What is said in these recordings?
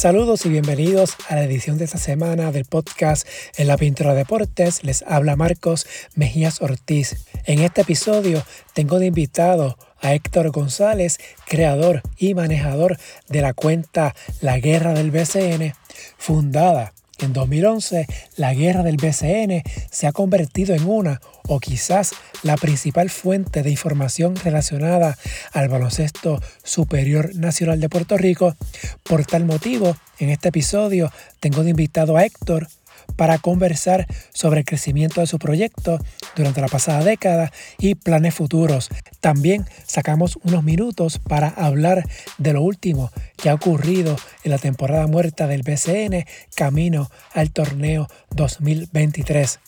Saludos y bienvenidos a la edición de esta semana del podcast En la Pintura Deportes. Les habla Marcos Mejías Ortiz. En este episodio tengo de invitado a Héctor González, creador y manejador de la cuenta La Guerra del BCN, fundada en 2011, la guerra del BCN se ha convertido en una o quizás la principal fuente de información relacionada al baloncesto superior nacional de Puerto Rico. Por tal motivo, en este episodio tengo de invitado a Héctor, para conversar sobre el crecimiento de su proyecto durante la pasada década y planes futuros. También sacamos unos minutos para hablar de lo último que ha ocurrido en la temporada muerta del BCN camino al torneo 2023.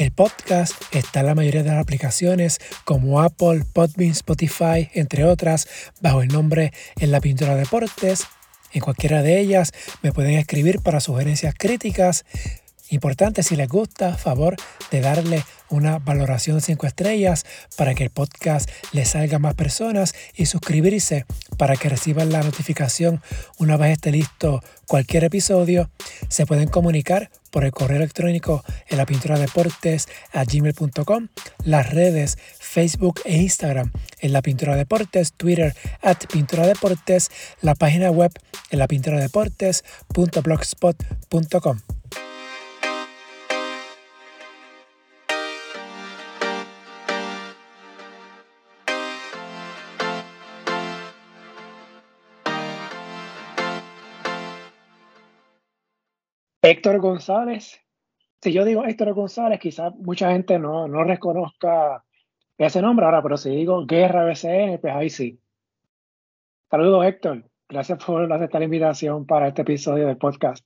El podcast está en la mayoría de las aplicaciones como Apple, Podbean, Spotify, entre otras, bajo el nombre En la Pintura Deportes. En cualquiera de ellas me pueden escribir para sugerencias críticas. Importante, si les gusta, favor de darle una valoración de 5 estrellas para que el podcast le salga a más personas y suscribirse para que reciban la notificación una vez esté listo cualquier episodio. Se pueden comunicar por el correo electrónico en la pintura deportes a gmail.com, las redes Facebook e Instagram en la pintura deportes, Twitter at pintura deportes, la página web en la pintura deportes.blogspot.com. Héctor González. Si yo digo Héctor González, quizás mucha gente no, no reconozca ese nombre ahora, pero si digo Guerra BCN, pues ahí sí. Saludos, Héctor. Gracias por aceptar la invitación para este episodio del podcast.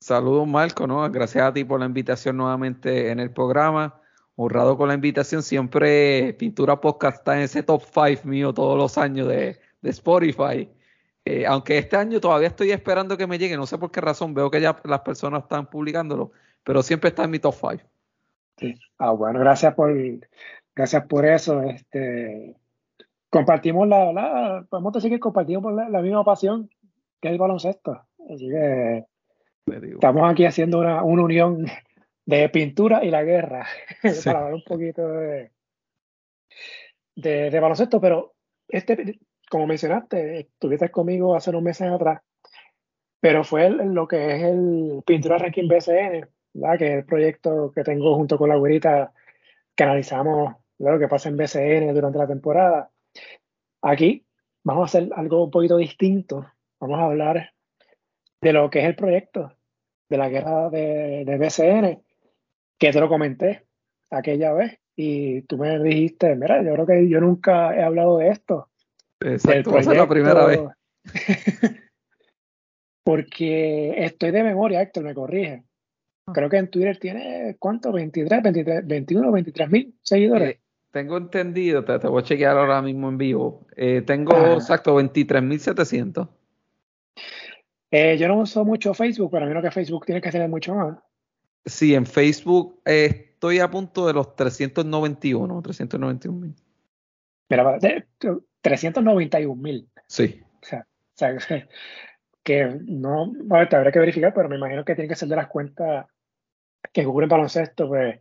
Saludos, Marco, ¿no? Gracias a ti por la invitación nuevamente en el programa. Honrado con la invitación. Siempre Pintura Podcast está en ese top 5 mío todos los años de, de Spotify. Eh, aunque este año todavía estoy esperando que me llegue, no sé por qué razón, veo que ya las personas están publicándolo, pero siempre está en mi top 5. Sí. Ah, bueno, gracias por, gracias por eso. Este, compartimos la, la podemos decir que compartimos la, misma pasión que el baloncesto. Así que estamos aquí haciendo una, una, unión de pintura y la guerra para hablar un poquito de, de, de baloncesto, pero este como mencionaste, estuviste conmigo hace unos meses atrás, pero fue lo que es el Pintura Ranking BCN, ¿verdad? que es el proyecto que tengo junto con la güerita que analizamos lo que pasa en BCN durante la temporada. Aquí vamos a hacer algo un poquito distinto. Vamos a hablar de lo que es el proyecto de la guerra de, de BCN, que te lo comenté aquella vez y tú me dijiste, mira, yo creo que yo nunca he hablado de esto. Exacto, es la primera vez. Porque estoy de memoria, Héctor, me corrige. Ah. Creo que en Twitter tiene, ¿cuánto? 23, 23 21, 23 mil seguidores. Eh, tengo entendido, te, voy a chequear ahora mismo en vivo. Eh, tengo, exacto, 23 mil 700. Eh, yo no uso mucho Facebook, pero a mí que Facebook tiene que tener mucho más. Sí, en Facebook estoy a punto de los 391, 391 mil. Mira, 391 mil. Sí. O sea, que no, a ver, habría que verificar, pero me imagino que tiene que ser de las cuentas que cubren baloncesto, pues,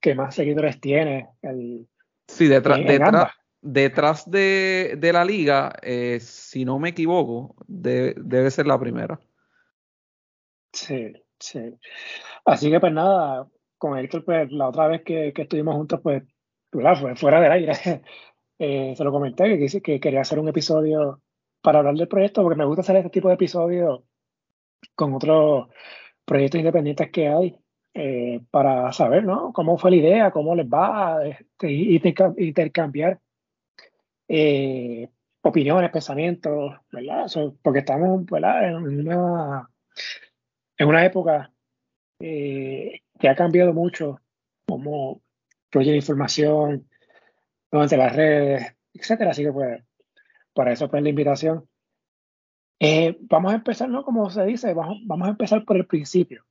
que más seguidores tiene. El, sí, detrás, detrás, detrás de, de, la liga, eh, si no me equivoco, debe ser la primera. Sí, sí. Así que pues nada, con Héctor, pues la otra vez que, que estuvimos juntos, pues, fue fuera del aire. Eh, se lo comenté que, que quería hacer un episodio para hablar del proyecto, porque me gusta hacer este tipo de episodios con otros proyectos independientes que hay, eh, para saber, ¿no? Cómo fue la idea, cómo les va, este, intercambiar eh, opiniones, pensamientos, ¿verdad? porque estamos, ¿verdad? En una, en una época que ha cambiado mucho, como fluye la información, durante las redes, etcétera. Así que pues, para eso pues la invitación. Eh, vamos a empezar, ¿no? Como se dice, vamos, vamos a empezar por el principio.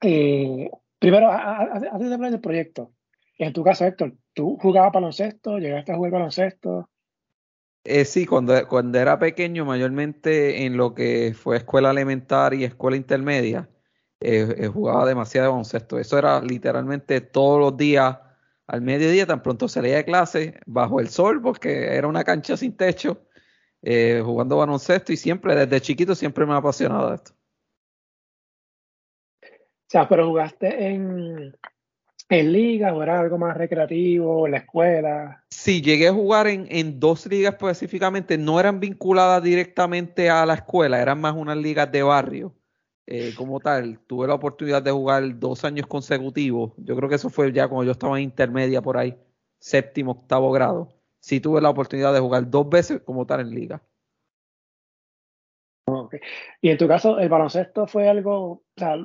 Eh, primero, antes de hablar del proyecto, en tu caso, Héctor, ¿tú jugabas baloncesto? ¿Llegaste a jugar baloncesto? Eh, sí, cuando, cuando era pequeño, mayormente en lo que fue escuela elemental y escuela intermedia, eh, eh, jugaba demasiado baloncesto. Eso era literalmente todos los días al mediodía, tan pronto salía de clase, bajo el sol, porque era una cancha sin techo, jugando baloncesto y siempre, desde chiquito, siempre me ha apasionado esto. O sea, pero jugaste en, en liga o era algo más recreativo, en la escuela? Sí, llegué a jugar en, en, dos ligas específicamente, no eran vinculadas directamente a la escuela, eran más unas ligas de barrio. Eh, como tal, tuve la oportunidad de jugar dos años consecutivos. Yo creo que eso fue ya cuando yo estaba en intermedia por ahí, séptimo, octavo grado. Sí tuve la oportunidad de jugar dos veces como tal en liga. Y en tu caso, el baloncesto fue algo, o sea,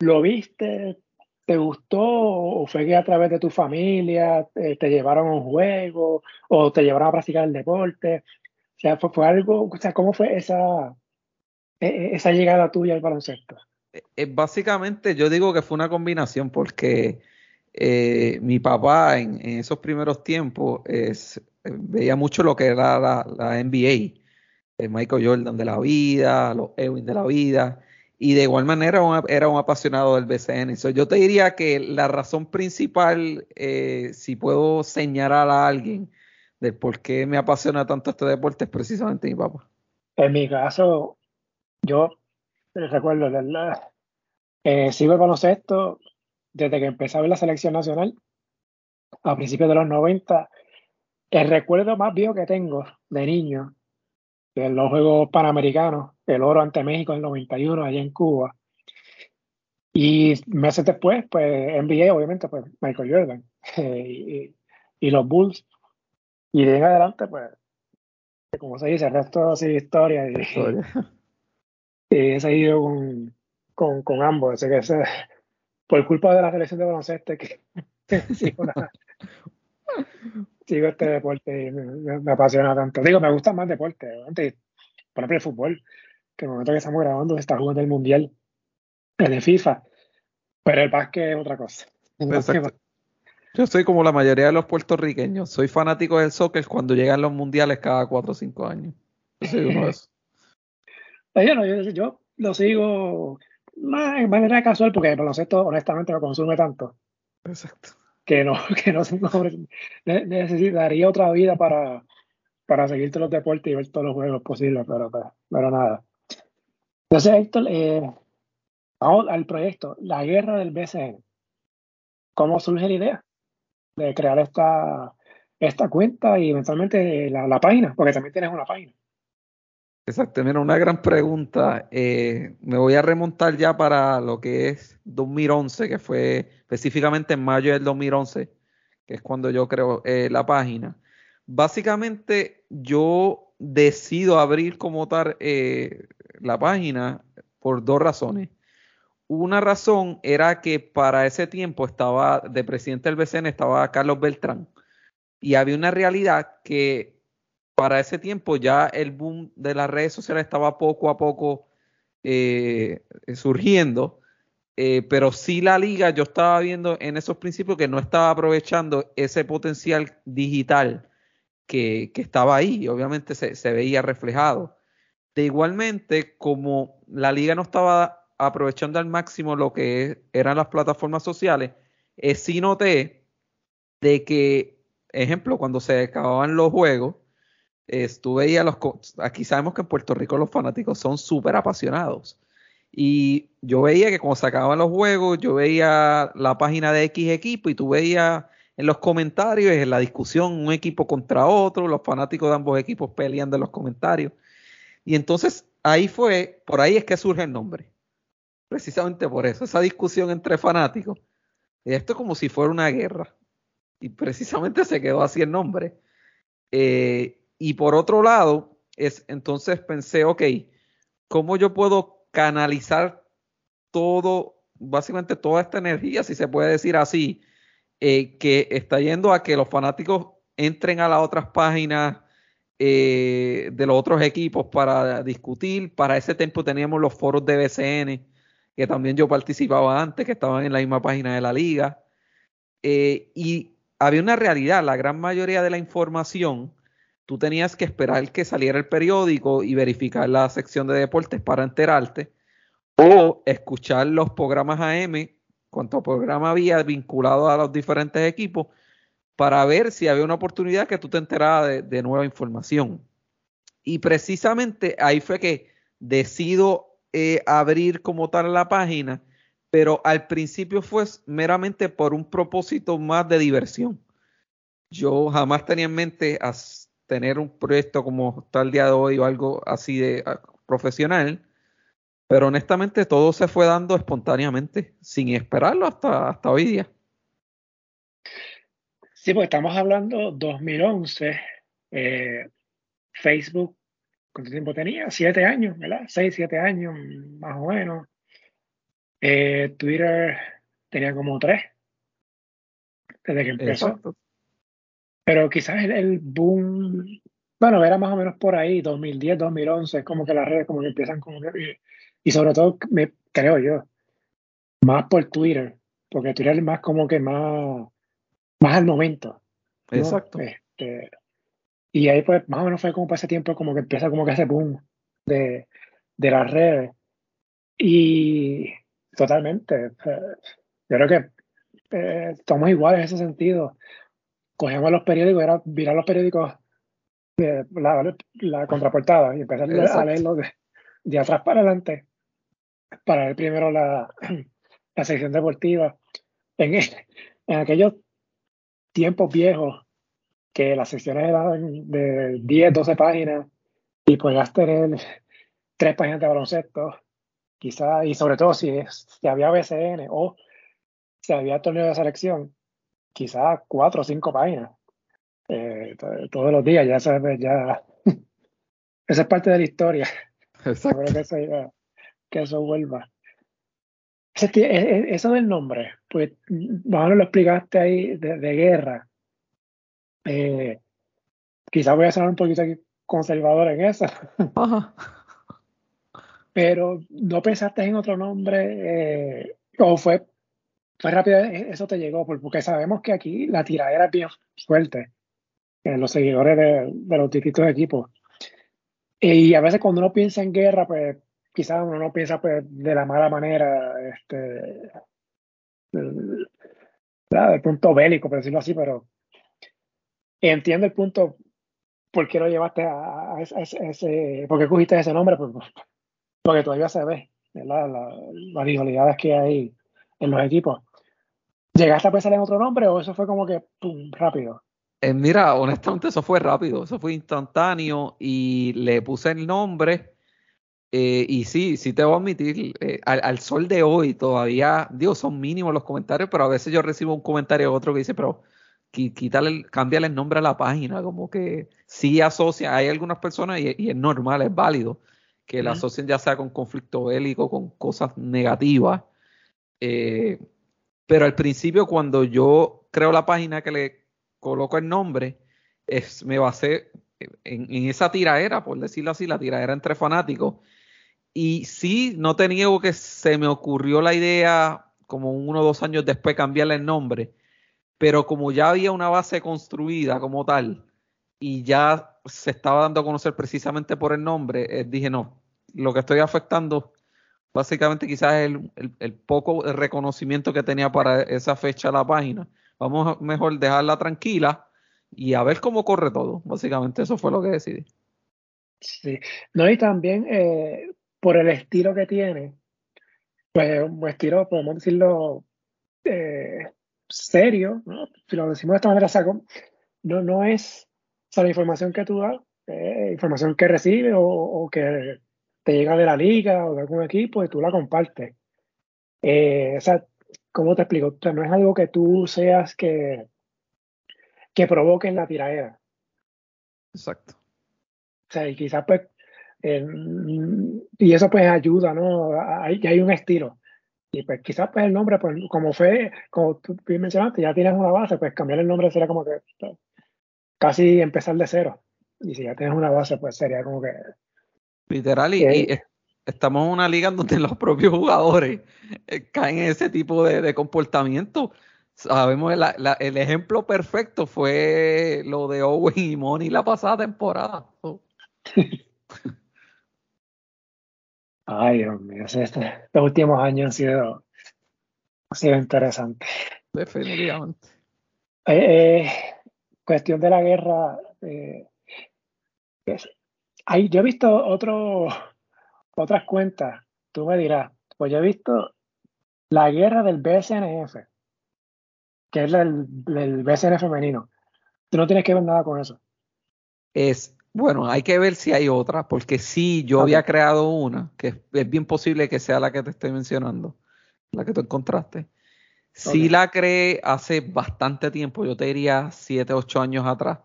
¿lo viste? ¿Te gustó o fue que a través de tu familia eh, te llevaron a un juego o te llevaron a practicar el deporte? O sea, fue, algo, o sea, ¿cómo fue esa, esa llegada tuya al baloncesto? Eh, básicamente yo digo que fue una combinación porque eh, mi papá en, esos primeros tiempos es, veía mucho lo que era la, la NBA, el Michael Jordan de la vida, los Ewing de la vida, y de igual manera era un apasionado del BCN. yo te diría que la razón principal, eh, si puedo señalar a alguien de por qué me apasiona tanto este deporte, es precisamente mi papá. En mi caso, yo recuerdo, eh, sigo el baloncesto desde que empecé a ver la selección nacional a principios de los 90. El recuerdo más viejo que tengo de niño de los Juegos Panamericanos, el oro ante México en el 91 allá en Cuba. Y meses después, pues NBA, obviamente, pues Michael Jordan y, y, los Bulls. Y de en adelante, pues, como se dice, el resto historia. Y, historia. y he seguido con, con, con ambos. Así que ese, por culpa de la selección de baloncesto, que sigo, sigo, este deporte y me, me, apasiona tanto. Digo, me gusta más deporte. Antes, por ejemplo, el fútbol que en el momento que estamos grabando se está jugando el Mundial de FIFA, pero el básquet es otra cosa. Yo soy como la mayoría de los puertorriqueños, soy fanático del soccer cuando llegan los mundiales cada 4 o 5 años. Yo soy uno de esos. Yo, lo sigo más en manera casual porque el baloncesto honestamente no consume tanto. Exacto. Que no, que no, necesitaría otra vida para, para seguir todos los deportes y ver todos los juegos posibles, pero, pero nada. Entonces, Héctor, eh, vamos al proyecto, la guerra del BCN. ¿Cómo surge la idea de crear esta, esta cuenta y eventualmente la, página? Porque también tienes una página. Exacto, mira, una gran pregunta. Eh, me voy a remontar ya para lo que es 2011, que fue específicamente en mayo del 2011, que es cuando yo creo eh, la página. Básicamente, yo decido abrir como tal la página por dos razones. Una razón era que para ese tiempo estaba de presidente del BCN estaba Carlos Beltrán y había una realidad que para ese tiempo ya el boom de las redes sociales estaba poco a poco eh, surgiendo, eh, pero sí la liga yo estaba viendo en esos principios que no estaba aprovechando ese potencial digital que, estaba ahí obviamente se veía reflejado. Igualmente, como la liga no estaba aprovechando al máximo lo que eran las plataformas sociales, eh, sí noté de que, ejemplo, cuando se acababan los juegos, los... Aquí sabemos que en Puerto Rico los fanáticos son súper apasionados. Y yo veía que cuando se acababan los juegos, yo veía la página de X equipo y tú veías en los comentarios, en la discusión, un equipo contra otro, los fanáticos de ambos equipos peleando en los comentarios. Y entonces ahí fue, por ahí es que surge el nombre. Precisamente por eso, esa discusión entre fanáticos. Esto es como si fuera una guerra. Y precisamente se quedó así el nombre. Eh, y por otro lado, es, entonces pensé, ok, ¿cómo yo puedo canalizar todo, básicamente toda esta energía, si se puede decir así, eh, que está yendo a que los fanáticos entren a las otras páginas eh, de los otros equipos para discutir. Para ese tiempo teníamos los foros de BCN, que también yo participaba antes, que estaban en la misma página de la liga. Eh, y había una realidad, la gran mayoría de la información tú tenías que esperar que saliera el periódico y verificar la sección de deportes para enterarte, o escuchar los programas AM, cuánto programa había vinculado a los diferentes equipos, para ver si había una oportunidad que tú te enteraras de, nueva información. Y precisamente ahí fue que decido eh, abrir como tal la página, pero al principio fue meramente por un propósito más de diversión. Yo jamás tenía en mente tener un proyecto como está el día de hoy o algo así de ah, profesional, pero honestamente todo se fue dando espontáneamente, sin esperarlo hasta, hasta hoy día. Sí, porque estamos hablando 2011, eh, Facebook, ¿cuánto tiempo tenía? Siete años, ¿verdad? Seis, siete años, más o menos. Eh, Twitter tenía como tres, desde que empezó. Pero quizás el, boom, bueno, era más o menos por ahí, 2010, 2011, es como que las redes como que empiezan como y sobre todo, me, creo yo, más por Twitter, porque Twitter es más como que más, más al momento. Exacto. Este, y ahí pues más o menos fue como para ese tiempo como que empieza como que ese boom de, de las redes. Y totalmente, eh, yo creo que eh, estamos iguales en ese sentido cogíamos los periódicos, era virar los periódicos, de la, la, contraportada y empezar a leerlo de, de, atrás para adelante, para ver primero la, la sección deportiva. En, en aquellos tiempos viejos, que las secciones eran de 10, 12 páginas, y podías tener tres páginas de baloncesto, quizás, y sobre todo si, si había BCN o si había torneo de selección, quizás cuatro o cinco páginas eh, todos los días, ya sabes, ya. Esa es parte de la historia. Exacto. que, eso, que eso vuelva. E, e, eso del nombre, pues, más lo explicaste ahí de, guerra. Eh, quizás voy a ser un poquito conservador en eso. Pero no pensaste en otro nombre, eh, o fue fue rápido e-, eso te llegó, porque sabemos que aquí la tiradera es bien fuerte en los seguidores de, los distintos equipos. Y a veces cuando uno piensa en guerra, pues quizás uno no piensa pues, de la mala manera, este, del, punto bélico, por decirlo así, pero entiendo el punto por qué lo llevaste a, ese, por qué cogiste ese nombre, porque todavía se ve las rivalidades que hay en los equipos. ¿Llegaste a pensar en otro nombre o eso fue como que pum, rápido? Eh, mira, honestamente eso fue rápido, eso fue instantáneo y le puse el nombre eh, y sí, sí te voy a admitir, eh, al, sol de hoy todavía, digo, son mínimos los comentarios, pero a veces yo recibo un comentario otro que dice, pero quítale, cámbiale el nombre a la página, como que sí asocia, hay algunas personas y, es normal, es válido, que la asocien ya sea con conflicto bélico, con cosas negativas. Eh, pero al principio, cuando yo creo la página que le coloco el nombre, es, me basé en, en esa tiraera, por decirlo así, la tiraera entre fanáticos. Y sí, no te niego que se me ocurrió la idea, como uno o dos años después, cambiarle el nombre. Pero como ya había una base construida como tal, y ya se estaba dando a conocer precisamente por el nombre, eh, dije, no, lo que estoy afectando básicamente quizás el, el, poco reconocimiento que tenía para esa fecha la página. Vamos mejor dejarla tranquila y a ver cómo corre todo. Básicamente eso fue lo que decidí. Sí, no, y también eh, por el estilo que tiene, pues un estilo, podemos decirlo, eh, serio, ¿no? si lo decimos de esta manera, saco, no, no es la información que tú das, eh, información que recibe o, o que te llega de la liga o de algún equipo y tú la compartes. Eh, o sea, ¿cómo te explico? no es algo que tú seas que, que provoque en la tiradera. Exacto. O sea, y quizás pues, y eso pues ayuda, ¿no? Hay, hay un estilo. Y pues quizás pues el nombre, pues como fue, como tú mencionaste, ya tienes una base, pues cambiar el nombre sería como que pues, casi empezar de cero. Y si ya tienes una base, pues sería como que Literal, y, estamos en una liga donde los propios jugadores eh, caen en ese tipo de, comportamiento. sabemos el ejemplo perfecto fue lo de Owen y Money la pasada temporada. Ay, Dios mío, este, los últimos años han sido, han sido interesantes. Definitivamente. Eh, eh, cuestión de la guerra. Eh, yo he visto otro, otras cuentas, tú me dirás, pues yo he visto la guerra del BSNF, que es el, el BSN femenino. Tú no tienes que ver nada con eso. Es, bueno, hay que ver si hay otra, porque sí, yo había creado una, que es bien posible que sea la que te estoy mencionando, la que tú encontraste. Sí la creé hace bastante tiempo, yo te diría 7, 8 años atrás,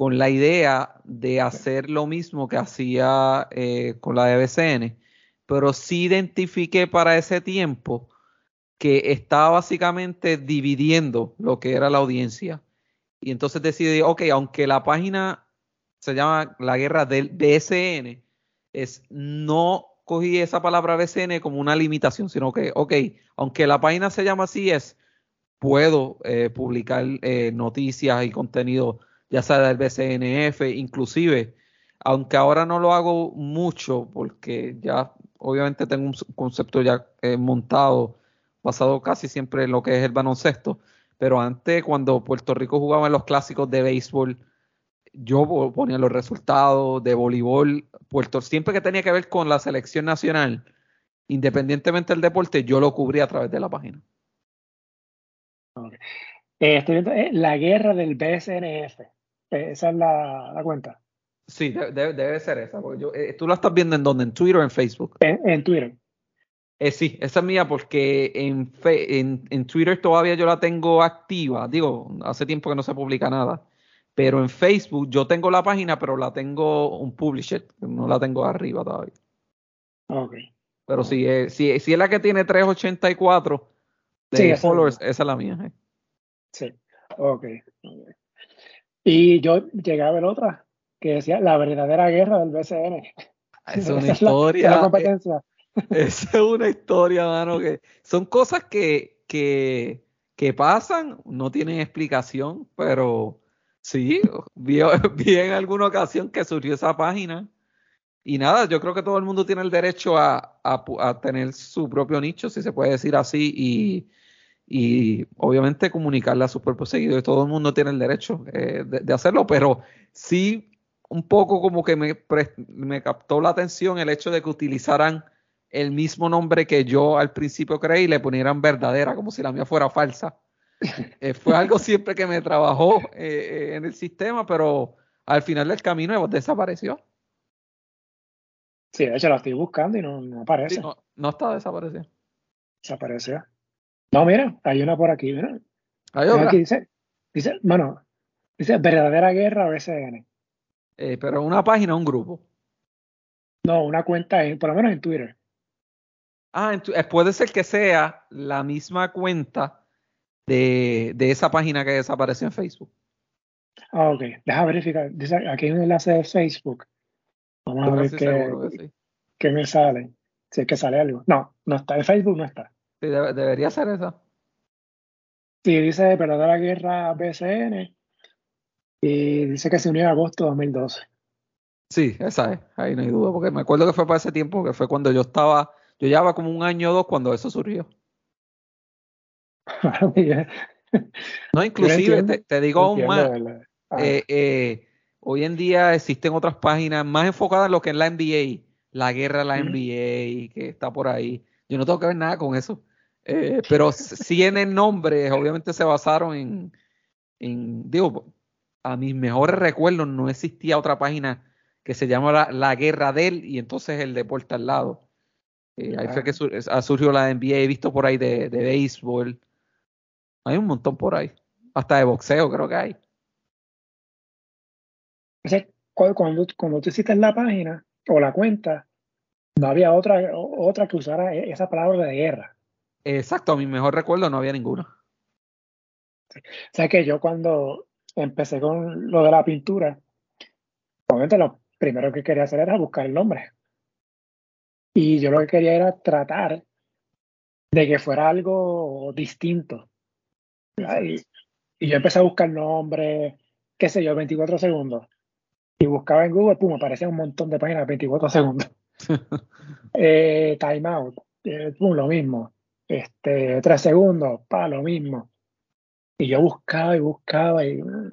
con la idea de hacer lo mismo que hacía eh, con la de BCN, pero sí identifiqué para ese tiempo que estaba básicamente dividiendo lo que era la audiencia. Y entonces decidí, ok, aunque la página se llama La Guerra del BSN, es no cogí esa palabra BCN como una limitación, sino que, ok, aunque la página se llama así, es, puedo eh, publicar eh, noticias y contenido, ya sea del BCNF, inclusive, aunque ahora no lo hago mucho, porque ya obviamente tengo un concepto ya eh, montado basado casi siempre en lo que es el baloncesto. Pero antes, cuando Puerto Rico jugaba en los clásicos de béisbol, yo ponía los resultados de voleibol, Puerto, siempre que tenía que ver con la selección nacional, independientemente del deporte, yo lo cubría a través de la página. Eh, estoy viendo eh, la guerra del BSNF. Eh, esa es la, cuenta. Sí, debe, ser esa. ¿Tú la estás viendo en dónde? ¿En Twitter o en Facebook? en Twitter. Eh, sí, esa es mía porque en, en, Twitter todavía yo la tengo activa. Digo, hace tiempo que no se publica nada. Pero en Facebook yo tengo la página, pero la tengo un publisher. No la tengo arriba todavía. Ok. Pero si, es, si, es la que tiene 384 de followers, esa es la mía. Eh. Sí, ok. Y yo llegué a ver otra que decía la verdadera guerra del BCN. Es una historia. la competencia. Esa es una historia, mano, que son cosas que, que, que pasan, no tienen explicación, pero sí, vi, en alguna ocasión que surgió esa página. Y nada, yo creo que todo el mundo tiene el derecho a, a, tener su propio nicho, si se puede decir así, y, y obviamente comunicarle a sus propios seguidores. Todo el mundo tiene el derecho eh, de, de, hacerlo, pero sí un poco como que me, me captó la atención el hecho de que utilizaran el mismo nombre que yo al principio creí y le ponieran verdadera, como si la mía fuera falsa. Eh, fue algo siempre que me trabajó eh, en el sistema, pero al final del camino desapareció. Sí, de hecho la estoy buscando y no, aparece. no, está desaparecido. Desapareció. No, mira, hay una por aquí, mira. Hay otra. Aquí dice, dice, bueno, dice verdadera guerra BSN. Eh, pero una página un grupo. No, una cuenta, en, por lo menos en Twitter. Ah, eh, puede ser que sea la misma cuenta de, esa página que desapareció en Facebook. Ah, ok. Deja verificar. Dice, aquí hay un enlace de Facebook. Vamos a ver qué, me sale. Si es que sale algo. No, no está. En Facebook no está. Sí, debería ser esa. Sí, dice de la Guerra BCN. Y dice que se unió en agosto de 2012. Sí, esa es. Ahí no hay duda. Porque me acuerdo que fue para ese tiempo, que fue cuando yo estaba yo llevaba como un año o dos cuando eso surgió. no, inclusive te, digo aún más. Eh, eh, hoy en día existen otras páginas más enfocadas en lo que es la NBA, la guerra de la NBA, que está por ahí. Yo no tengo que ver nada con eso. Eh, pero sí en el nombre, obviamente se basaron en, en, digo, a mis mejores recuerdos no existía otra página que se llama la, la Guerra del y entonces el deporte al lado. Eh, ahí fue que ha surgido la NBA, he visto por ahí de, béisbol. Hay un montón por ahí. Hasta de boxeo creo que hay. cuando, cuando tú hiciste la página o la cuenta, no había otra, otra que usara e, esa palabra de guerra. Exacto, a mi mejor recuerdo no había ninguna. O sea que yo cuando empecé con lo de la pintura, obviamente lo primero que quería hacer era buscar el nombre. Y yo lo que quería era tratar de que fuera algo distinto. Y, yo empecé a buscar nombres, qué sé yo, 24 segundos. Y buscaba en Google, pum, aparecía un montón de páginas, 24 segundos. eh, timeout, eh, pum, lo mismo. Este, 3 segundos, pa, lo mismo. Y yo buscaba y buscaba y no,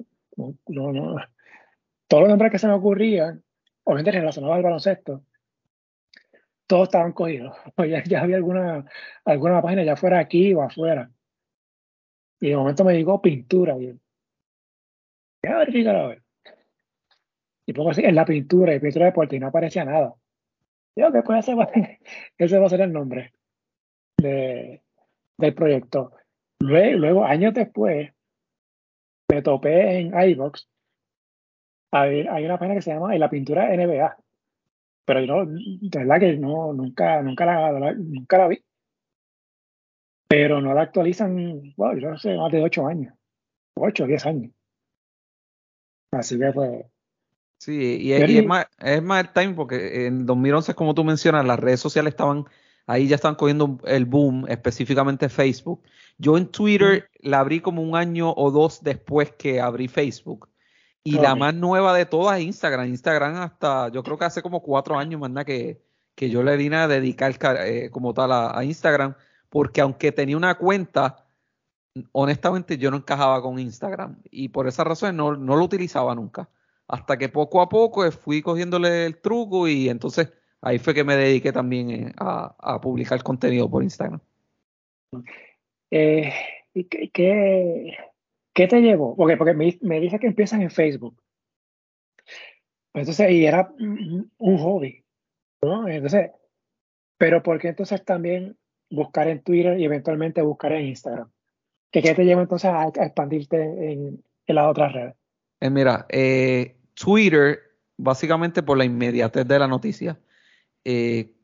todos los nombres que se me ocurrían, obviamente relacionados al baloncesto, todos estaban cogidos. Ya, ya había alguna, alguna página ya fuera aquí o afuera. Y de momento me llegó pintura. Y a a ver. Y pongo así en la pintura y pintura de deporte y no aparecía nada. Yo que pues ese va, ese va a ser el nombre de, del proyecto. Luego, luego, años después, me topé en iBox. Hay, hay una página que se llama la pintura NBA. Pero yo, de verdad que no, nunca, nunca la, nunca la vi. Pero no la actualizan, bueno, yo no sé, más de 8 años. 8 o 10 años. Así que pues. Sí, y, es, más, es más el time porque en 2011, como tú mencionas, las redes sociales estaban ahí ya estaban cogiendo el boom, específicamente Facebook. Yo en Twitter la abrí como un año o dos después que abrí Facebook. Y la más nueva de todas es Instagram. Instagram hasta, yo creo que hace como cuatro años, más que, que yo le vine a dedicar eh, como tal a, Instagram, porque aunque tenía una cuenta, honestamente yo no encajaba con Instagram. Y por esa razón no, no lo utilizaba nunca. Hasta que poco a poco fui cogiéndole el truco y entonces ahí fue que me dediqué también eh, a, a publicar contenido por Instagram. Eh, ¿Y qué, ¿Qué te llevó? Porque, porque me, me dice que empiezan en Facebook. Entonces, y era un hobby, ¿no? Entonces, pero ¿por qué entonces también buscar en Twitter y eventualmente buscar en Instagram? ¿Qué, qué te llevó entonces a, expandirte en, en las otras redes? Eh, mira, eh, Twitter, básicamente por la inmediatez de la noticia. Eh,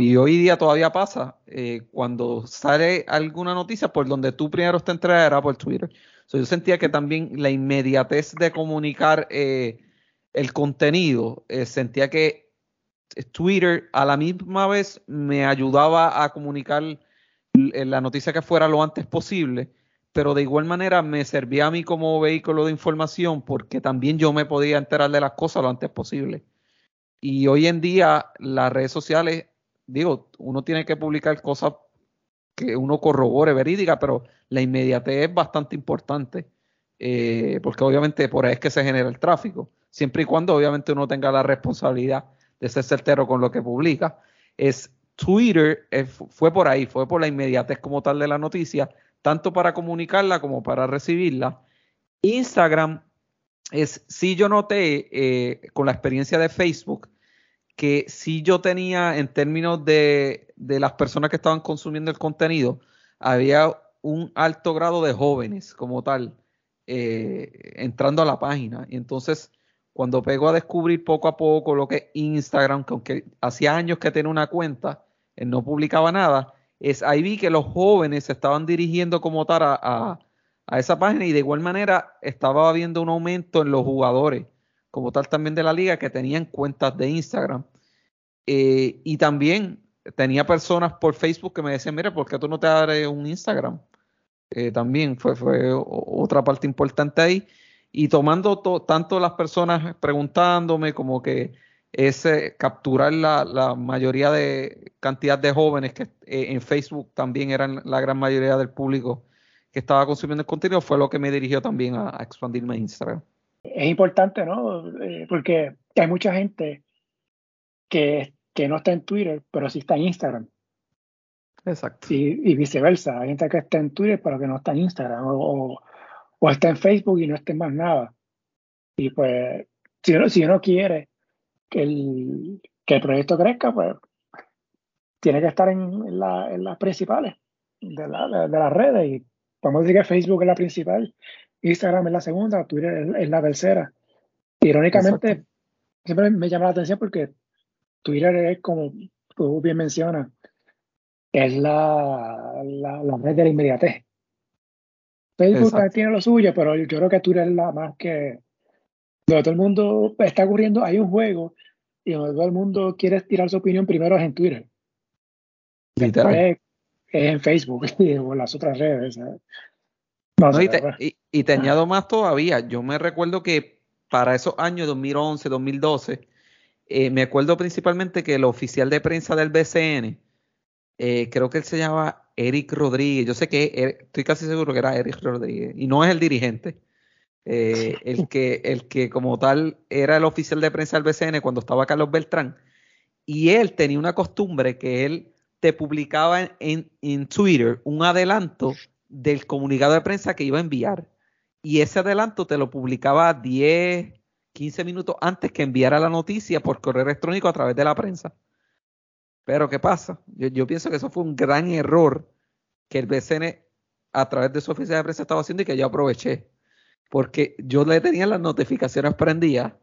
y hoy día todavía pasa, eh, cuando sale alguna noticia, por donde tú primero te enteras era por Twitter yo sentía que también la inmediatez de comunicar eh, el contenido, sentía que Twitter a la misma vez me ayudaba a comunicar la noticia que fuera lo antes posible, pero de igual manera me servía a mí como vehículo de información porque también yo me podía enterar de las cosas lo antes posible. Y hoy en día las redes sociales, digo, uno tiene que publicar cosas que uno corrobore verídica, pero la inmediatez es bastante importante, eh, porque obviamente por ahí es que se genera el tráfico, siempre y cuando obviamente uno tenga la responsabilidad de ser certero con lo que publica. Es Twitter fue por ahí, fue por la inmediatez como tal de la noticia, tanto para comunicarla como para recibirla. Instagram es, si yo noté eh, con la experiencia de Facebook, que si yo tenía en términos de, de las personas que estaban consumiendo el contenido, había un alto grado de jóvenes como tal eh, entrando a la página. Y entonces, cuando pego a descubrir poco a poco lo que es Instagram, que aunque hacía años que tenía una cuenta, él no publicaba nada, es ahí vi que los jóvenes se estaban dirigiendo como tal a, a esa página y de igual manera estaba habiendo un aumento en los jugadores como tal también de la liga, que tenían cuentas de Instagram. Eh, y también tenía personas por Facebook que me decían, mira, ¿por qué tú no te abres un Instagram? Eh, también fue, fue otra parte importante ahí. Y tomando tanto las personas preguntándome como que ese capturar la, la, mayoría de cantidad de jóvenes que eh, en Facebook también eran la gran mayoría del público que estaba consumiendo el contenido fue lo que me dirigió también a, a expandirme a Instagram es importante, ¿no? Eh, porque hay mucha gente que, que, no está en Twitter, pero sí está en Instagram. Exacto. Y, viceversa. Hay gente que está en Twitter, pero que no está en Instagram. O, o, está en Facebook y no está en más nada. Y pues, si uno, si uno quiere que el, que el proyecto crezca, pues tiene que estar en, la, en las principales de, la, de, las redes. Y podemos decir que Facebook es la principal Instagram es la segunda, Twitter es la tercera. Irónicamente, siempre me llama la atención porque Twitter es como tú bien mencionas, es la, la, red de la inmediatez. Facebook tiene lo suyo, pero yo creo que Twitter es la más que donde todo el mundo está ocurriendo, hay un juego y donde todo el mundo quiere tirar su opinión primero es en Twitter. Es, es, en Facebook o en las otras redes. Y, te, añado más todavía. Yo me recuerdo que para esos años 2011, 2012, eh, me acuerdo principalmente que el oficial de prensa del BCN, eh, creo que él se llama Eric Rodríguez. Yo sé que er, estoy casi seguro que era Eric Rodríguez y no es el dirigente. Eh, el, que, el que como tal era el oficial de prensa del BCN cuando estaba Carlos Beltrán. Y él tenía una costumbre que él te publicaba en, en Twitter un adelanto del comunicado de prensa que iba a enviar. Y ese adelanto te lo publicaba 10, 15 minutos antes que enviara la noticia por correo electrónico a través de la prensa. Pero ¿qué pasa? Yo, pienso que eso fue un gran error que el BCN a través de su oficina de prensa estaba haciendo y que yo aproveché. Porque yo le tenía las notificaciones prendidas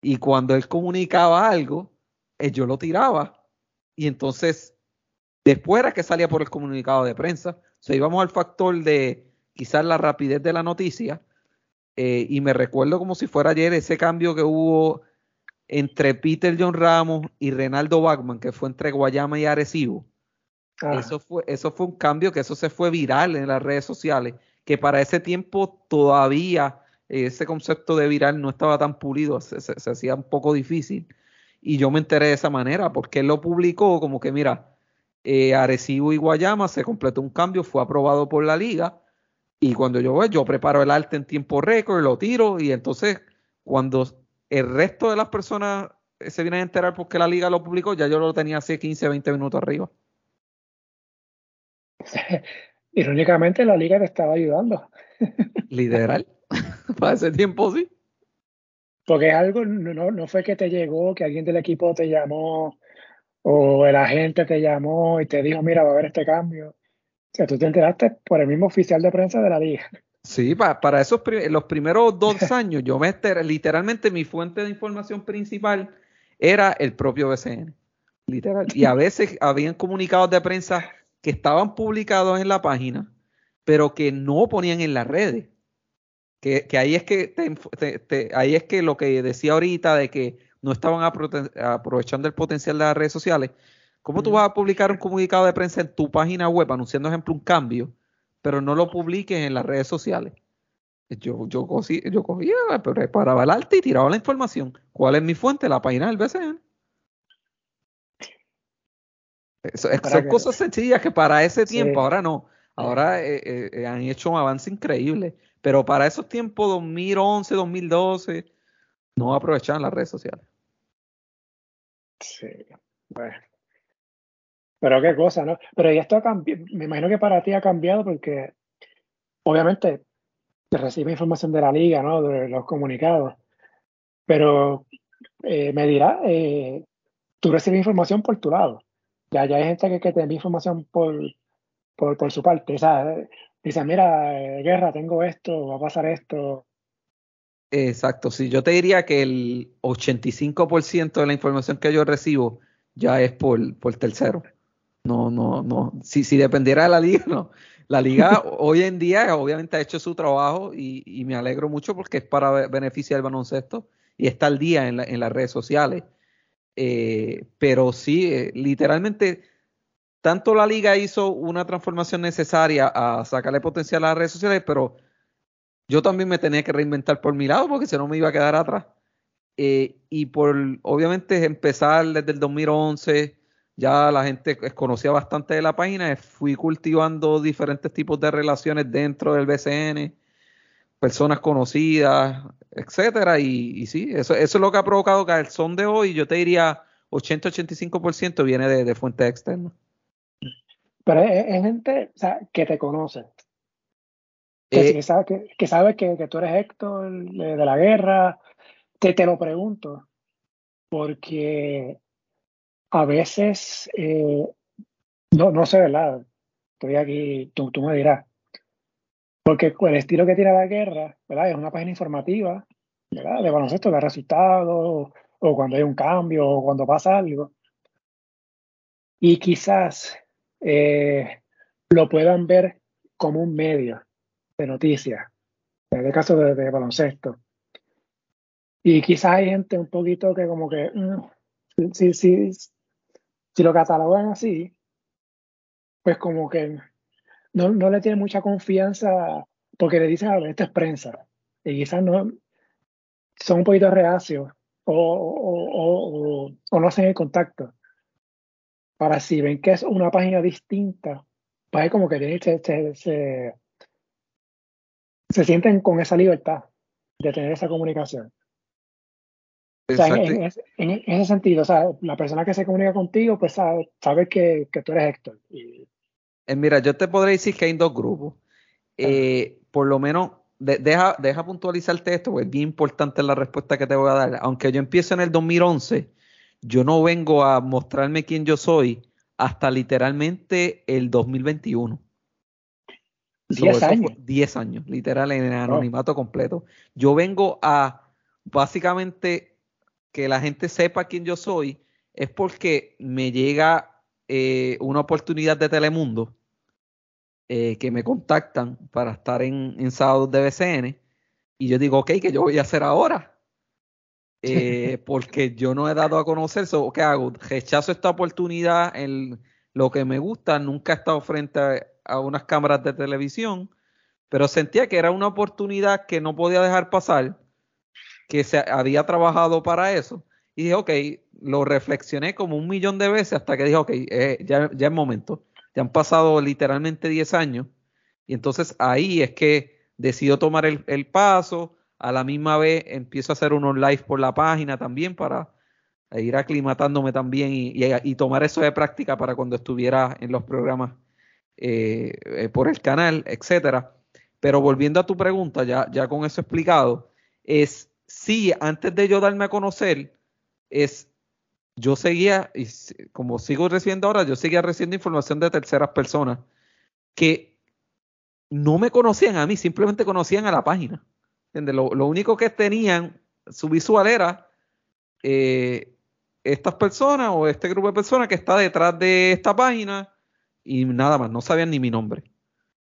y cuando él comunicaba algo, eh, yo lo tiraba. Y entonces, después era que salía por el comunicado de prensa. Sea, íbamos al factor de quizás la rapidez de la noticia. Eh, y me recuerdo como si fuera ayer ese cambio que hubo entre Peter John Ramos y Renaldo Bachman, que fue entre Guayama y Arecibo. Ah. Eso, fue, eso fue un cambio que eso se fue viral en las redes sociales, que para ese tiempo todavía ese concepto de viral no estaba tan pulido, se, hacía un poco difícil. Y yo me enteré de esa manera, porque él lo publicó como que, mira, eh, Arecibo y Guayama se completó un cambio, fue aprobado por la liga, y cuando yo voy, yo preparo el arte en tiempo récord, lo tiro, y entonces cuando el resto de las personas se vienen a enterar porque la liga lo publicó, ya yo lo tenía hace 15, 20 minutos arriba. Irónicamente, la liga te estaba ayudando. Literal. Para ese tiempo, sí. Porque algo, no, no fue que te llegó, que alguien del equipo te llamó o el agente te llamó y te dijo, mira, va a haber este cambio. O sea, tú te enteraste por el mismo oficial de prensa de la liga. Sí, para esos los primeros dos años, yo me literalmente mi fuente de información principal era el propio BCN. Literal. Y a veces habían comunicados de prensa que estaban publicados en la página, pero que no ponían en las redes. Que, ahí es que ahí es que lo que decía ahorita de que no estaban aprovechando el potencial de las redes sociales. ¿Cómo tú vas a publicar un comunicado de prensa en tu página web anunciando, ejemplo, un cambio? pero no lo publiques en las redes sociales. Yo, yo, cogía, yo cogía, preparaba el arte y tiraba la información. ¿Cuál es mi fuente? La página del BCN. son cosas sencillas que para ese tiempo, ahora no. Ahora eh, eh, eh, han hecho un avance increíble. Pero para esos tiempos, 2011, 2012, no aprovechaban las redes sociales. Sí, bueno. Pero qué cosa, ¿no? Pero ya esto ha cambiado, me imagino que para ti ha cambiado porque obviamente te recibe información de la liga, ¿no? De los comunicados. Pero eh, me dirá, eh, tú recibes información por tu lado. Ya, ya hay gente que, que te envía información por, por, por su parte. O sea, dice, mira, eh, guerra, tengo esto, va a pasar esto. Exacto, sí, yo te diría que el 85% de la información que yo recibo ya es por, por tercero. No, no, no. Si, si dependiera de la liga, no. La liga hoy en día obviamente ha hecho su trabajo y, me alegro mucho porque es para beneficio del baloncesto y está al día en, en las redes sociales. Eh, pero sí, eh, literalmente, tanto la liga hizo una transformación necesaria a sacarle potencial a las redes sociales, pero yo también me tenía que reinventar por mi lado porque si no me iba a quedar atrás. Eh, y por, obviamente, empezar desde el 2011 ya la gente conocía bastante de la página, fui cultivando diferentes tipos de relaciones dentro del BCN, personas conocidas, etcétera, y, sí, eso, eso es lo que ha provocado que el son de hoy, yo te diría 80-85% viene de, de fuentes externas. Pero es, gente que te conoce, que, eh, sabe, que, sabe que, tú eres Héctor de, de la guerra, te, te lo pregunto, porque a veces, eh, no, no sé, ¿verdad? Estoy aquí, tú, tú me dirás. Porque el estilo que tiene la guerra, ¿verdad? Es una página informativa, ¿verdad? De baloncesto, de resultados, o cuando hay un cambio, o cuando pasa algo. Y quizás eh, lo puedan ver como un medio de noticias, en el caso de, baloncesto. Y quizás hay gente un poquito que como que, mm, sí, sí, si lo catalogan así, pues como que no, no le tiene mucha confianza porque le dices, a ver, esto es prensa, y quizás no, son un poquito reacios o, o, o, o, no hacen el contacto. Para si ven que es una página distinta, pues como que se, se, se, se sienten con esa libertad de tener esa comunicación. O sea, en, en, ese sentido, o sea, la persona que se comunica contigo, pues sabe, sabe que, que, tú eres Héctor. Y... Eh, mira, yo te podré decir que hay dos grupos. Eh, por lo menos, de, deja, deja puntualizarte esto, porque es bien importante la respuesta que te voy a dar. Aunque yo empiezo en el 2011, yo no vengo a mostrarme quién yo soy hasta literalmente el 2021. 10 años. 10 años, literal, en el anonimato completo. Yo vengo a básicamente que la gente sepa quién yo soy, es porque me llega eh, una oportunidad de Telemundo eh, que me contactan para estar en, en sábados de BCN y yo digo, ok, ¿qué yo voy a hacer ahora? Eh, porque yo no he dado a conocer, so, ¿qué hago? Rechazo esta oportunidad en lo que me gusta, nunca he estado frente a, a unas cámaras de televisión, pero sentía que era una oportunidad que no podía dejar pasar, que se había trabajado para eso. Y dije, ok, lo reflexioné como un millón de veces hasta que dije, ok, eh, ya, ya es momento. Ya han pasado literalmente 10 años. Y entonces ahí es que decido tomar el, paso. A la misma vez empiezo a hacer unos live por la página también para ir aclimatándome también y tomar eso de práctica para cuando estuviera en los programas eh, eh, por el canal, etcétera. Pero volviendo a tu pregunta, ya, con eso explicado, es sí, antes de yo darme a conocer, es yo seguía, y como sigo recibiendo ahora, yo seguía recibiendo información de terceras personas que no me conocían a mí, simplemente conocían a la página. Lo, lo, único que tenían, su visual era eh, estas personas o este grupo de personas que está detrás de esta página y nada más, no sabían ni mi nombre.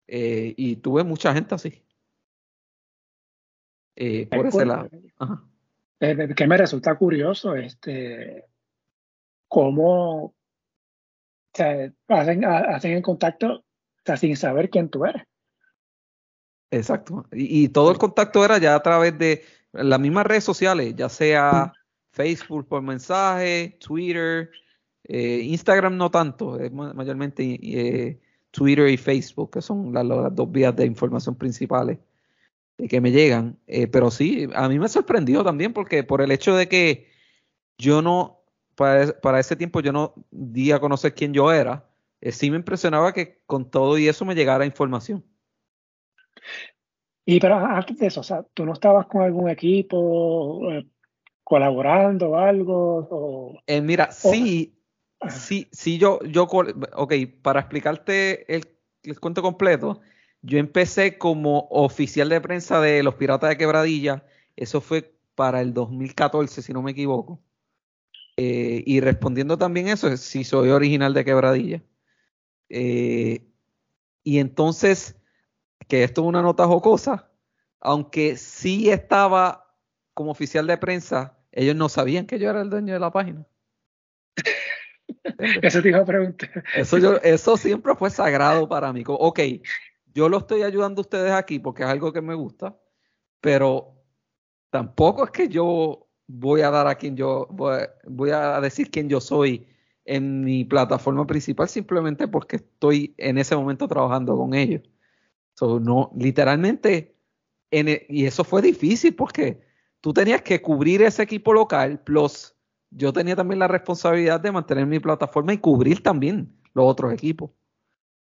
Eh, y tuve mucha gente así. Eh, por ese lado. Ajá. Eh, que me resulta curioso, este, cómo o sea, hacen, hacen el contacto o sea, sin saber quién tú eres. Exacto. Y, y, todo el contacto era ya a través de las mismas redes sociales, ya sea Facebook por mensaje, Twitter, eh, Instagram no tanto, es mayormente eh, Twitter y Facebook, que son las, las, dos vías de información principales que me llegan. Eh, pero sí, a mí me sorprendió también porque por el hecho de que yo no, para, para ese tiempo yo no di a conocer quién yo era, eh, sí me impresionaba que con todo y eso me llegara información. Y pero antes de eso, o sea, ¿tú no estabas con algún equipo eh, colaborando o algo? O, eh, mira, o, sí, Sí, sí, yo, yo, ok, para explicarte el, el, cuento completo, yo empecé como oficial de prensa de los Piratas de Quebradilla, eso fue para el 2014, si no me equivoco. Eh, y respondiendo también eso, si soy original de Quebradilla. Eh, y entonces, que esto es una nota jocosa, aunque sí estaba como oficial de prensa, ellos no sabían que yo era el dueño de la página. Eso te iba a preguntar. Eso, yo, eso siempre fue sagrado para mí. Ok, yo lo estoy ayudando a ustedes aquí porque es algo que me gusta, pero tampoco es que yo voy a dar a quien yo, voy, a decir quién yo soy en mi plataforma principal simplemente porque estoy en ese momento trabajando con ellos. So, no, literalmente, en el, y eso fue difícil porque tú tenías que cubrir ese equipo local, plus yo tenía también la responsabilidad de mantener mi plataforma y cubrir también los otros equipos.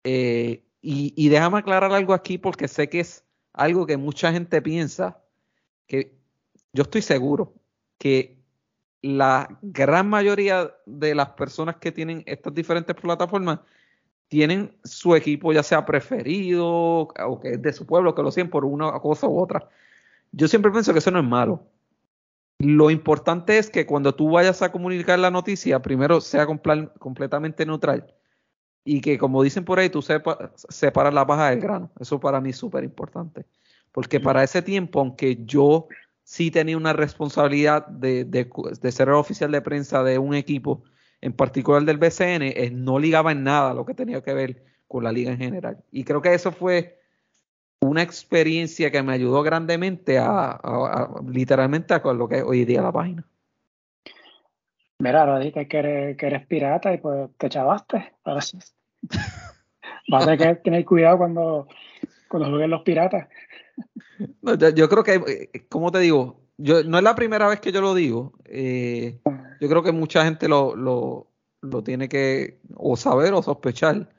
Eh, y, déjame aclarar algo aquí porque sé que es algo que mucha gente piensa, que yo estoy seguro que la gran mayoría de las personas que tienen estas diferentes plataformas tienen su equipo ya sea preferido o que es de su pueblo, que lo siguen por una cosa u otra. Yo siempre pienso que eso no es malo lo importante es que cuando tú vayas a comunicar la noticia, primero sea completamente neutral y que, como dicen por ahí, tú sepa, separas la paja del grano. Eso para mí es súper importante. Porque para ese tiempo, aunque yo sí tenía una responsabilidad de, de, de, ser el oficial de prensa de un equipo, en particular del BCN, eh, no ligaba en nada lo que tenía que ver con la liga en general. Y creo que eso fue una experiencia que me ayudó grandemente a, literalmente a lo que es hoy día la página. Mira, ahora dijiste que eres, que eres pirata y pues te chavaste. Ahora sí. Vas a tener que tener cuidado cuando, cuando jueguen los piratas. yo, creo que, eh, como te digo, yo, no es la primera vez que yo lo digo. Eh, yo creo que mucha gente lo, lo, lo, tiene que o saber o sospechar.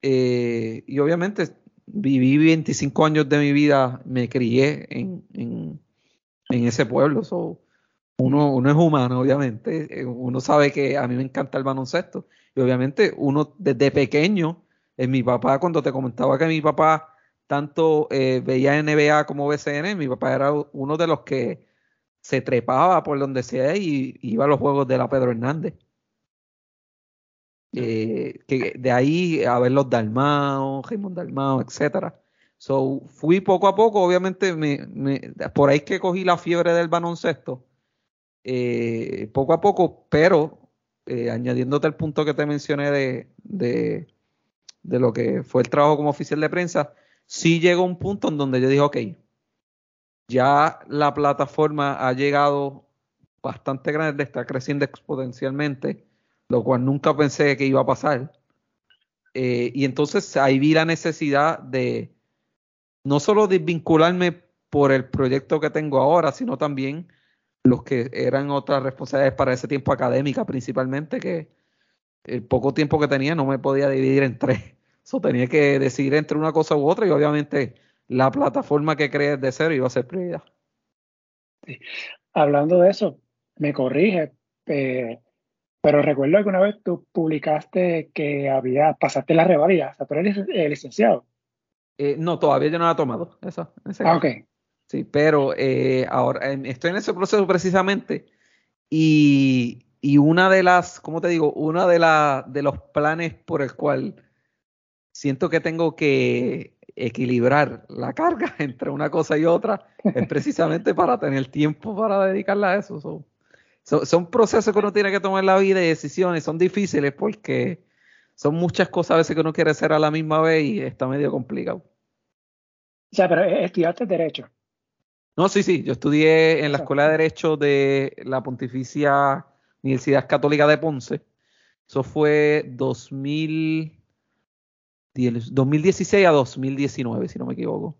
Eh, y obviamente viví 25 años de mi vida, me crié en, en, ese pueblo. uno, uno es humano, obviamente. Eh, uno sabe que a mí me encanta el baloncesto. Y obviamente uno desde pequeño, en mi papá, cuando te comentaba que mi papá tanto eh, veía NBA como BCN, mi papá era uno de los que se trepaba por donde sea y iba a los juegos de la Pedro Hernández. Eh, que de ahí a ver los Dalmao, Raymond Dalmao, etcétera. So, fui poco a poco, obviamente, me, por ahí que cogí la fiebre del baloncesto, eh, poco a poco, pero eh, añadiéndote el punto que te mencioné de, de, de, lo que fue el trabajo como oficial de prensa, sí llegó un punto en donde yo dije, ok, ya la plataforma ha llegado bastante grande, está creciendo exponencialmente lo cual nunca pensé que iba a pasar. Eh, y entonces ahí vi la necesidad de no solo desvincularme por el proyecto que tengo ahora, sino también los que eran otras responsabilidades para ese tiempo académica principalmente, que el poco tiempo que tenía no me podía dividir en tres. Eso tenía que decidir entre una cosa u otra y obviamente la plataforma que creé de cero iba a ser prioridad. Hablando de eso, me corrige, eh, pero recuerdo que una vez tú publicaste que había, pasaste la revalida, o sea, tú eres eh, licenciado. Eh, no, todavía yo no la he tomado, esa. ah, ok. Sí, pero eh, ahora estoy en ese proceso precisamente y, y, una de las, ¿cómo te digo? Una de, la, de los planes por el cual siento que tengo que equilibrar la carga entre una cosa y otra es precisamente para tener tiempo para dedicarla a eso son, procesos que uno tiene que tomar en la vida y decisiones, son difíciles porque son muchas cosas a veces que uno quiere hacer a la misma vez y está medio complicado. O sea, pero estudiaste Derecho. No, sí, sí, yo estudié en la Escuela de Derecho de la Pontificia Universidad Católica de Ponce. Eso fue 2000, 2016 a 2019, si no me equivoco.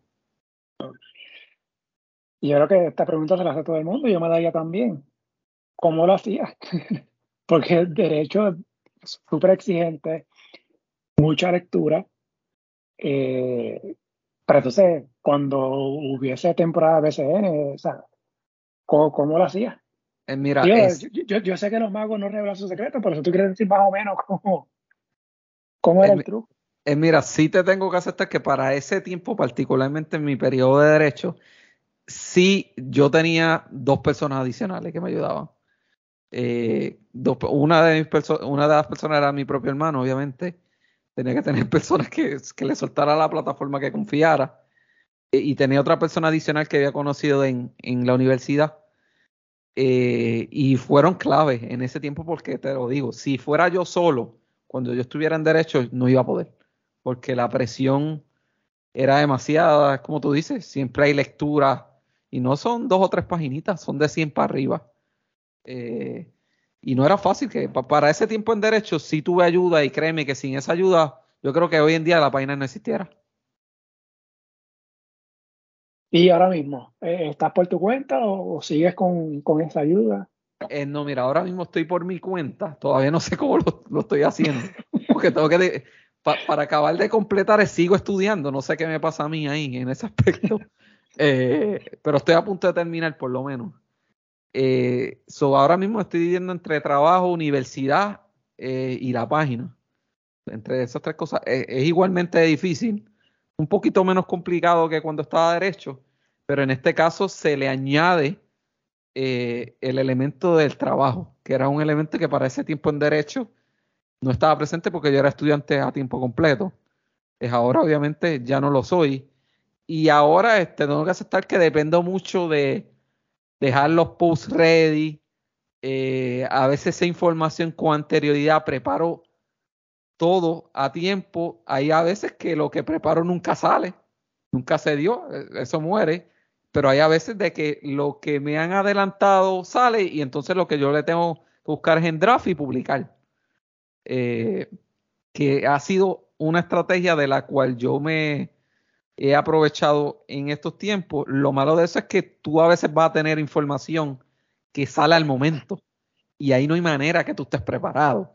Y yo creo que esta pregunta se la hace todo el mundo, yo me daría también. ¿Cómo lo hacía? Porque el derecho es súper exigente, mucha lectura. Eh, pero entonces, cuando hubiese temporada BCN, o sea, ¿cómo, lo hacía? Eh, mira, yo, sé que los magos no revelan sus secretos, pero si tú quieres decir más o menos cómo, cómo era el truco. Eh, mira, sí te tengo que aceptar que para ese tiempo, particularmente en mi periodo de derecho, sí yo tenía dos personas adicionales que me ayudaban. Eh, una, de las personas era mi propio hermano, obviamente. Tenía que tener personas que, le soltara la plataforma que confiara. Eh, y tenía otra persona adicional que había conocido en, la universidad. Eh, y fueron claves en ese tiempo porque te lo digo, si fuera yo solo, cuando yo estuviera en derecho, no iba a poder. Porque la presión era demasiada, como tú dices, siempre hay lectura y no son dos o tres paginitas, son de 100 para arriba. Eh, y no era fácil, que para ese tiempo en derecho sí tuve ayuda y créeme que sin esa ayuda yo creo que hoy en día la página no existiera. ¿Y ahora mismo? Eh, ¿Estás por tu cuenta o, sigues con, esa ayuda? Eh, no, mira, ahora mismo estoy por mi cuenta. Todavía no sé cómo lo, estoy haciendo. Porque tengo que, para acabar de completar, sigo estudiando. No sé qué me pasa a mí ahí en ese aspecto. pero estoy a punto de terminar por lo menos. Eh, ahora mismo estoy viviendo entre trabajo, universidad eh, y la página. Entre esas tres cosas. Es, igualmente difícil, un poquito menos complicado que cuando estaba derecho, pero en este caso se le añade eh, el elemento del trabajo, que era un elemento que para ese tiempo en derecho no estaba presente porque yo era estudiante a tiempo completo. Es ahora obviamente ya no lo soy. Y ahora este, tengo que aceptar que dependo mucho de, dejar los posts ready. Eh, a veces esa información con anterioridad preparo todo a tiempo. Hay a veces que lo que preparo nunca sale. nunca se dio, e, eso muere, pero hay a veces de que lo que me han adelantado sale y entonces lo que yo le tengo que buscar es en draft y publicar. Eh, que ha sido una estrategia de la cual yo me he aprovechado en estos tiempos. Lo malo de eso es que tú a veces vas a tener información que sale al momento y ahí no hay manera que tú estés preparado.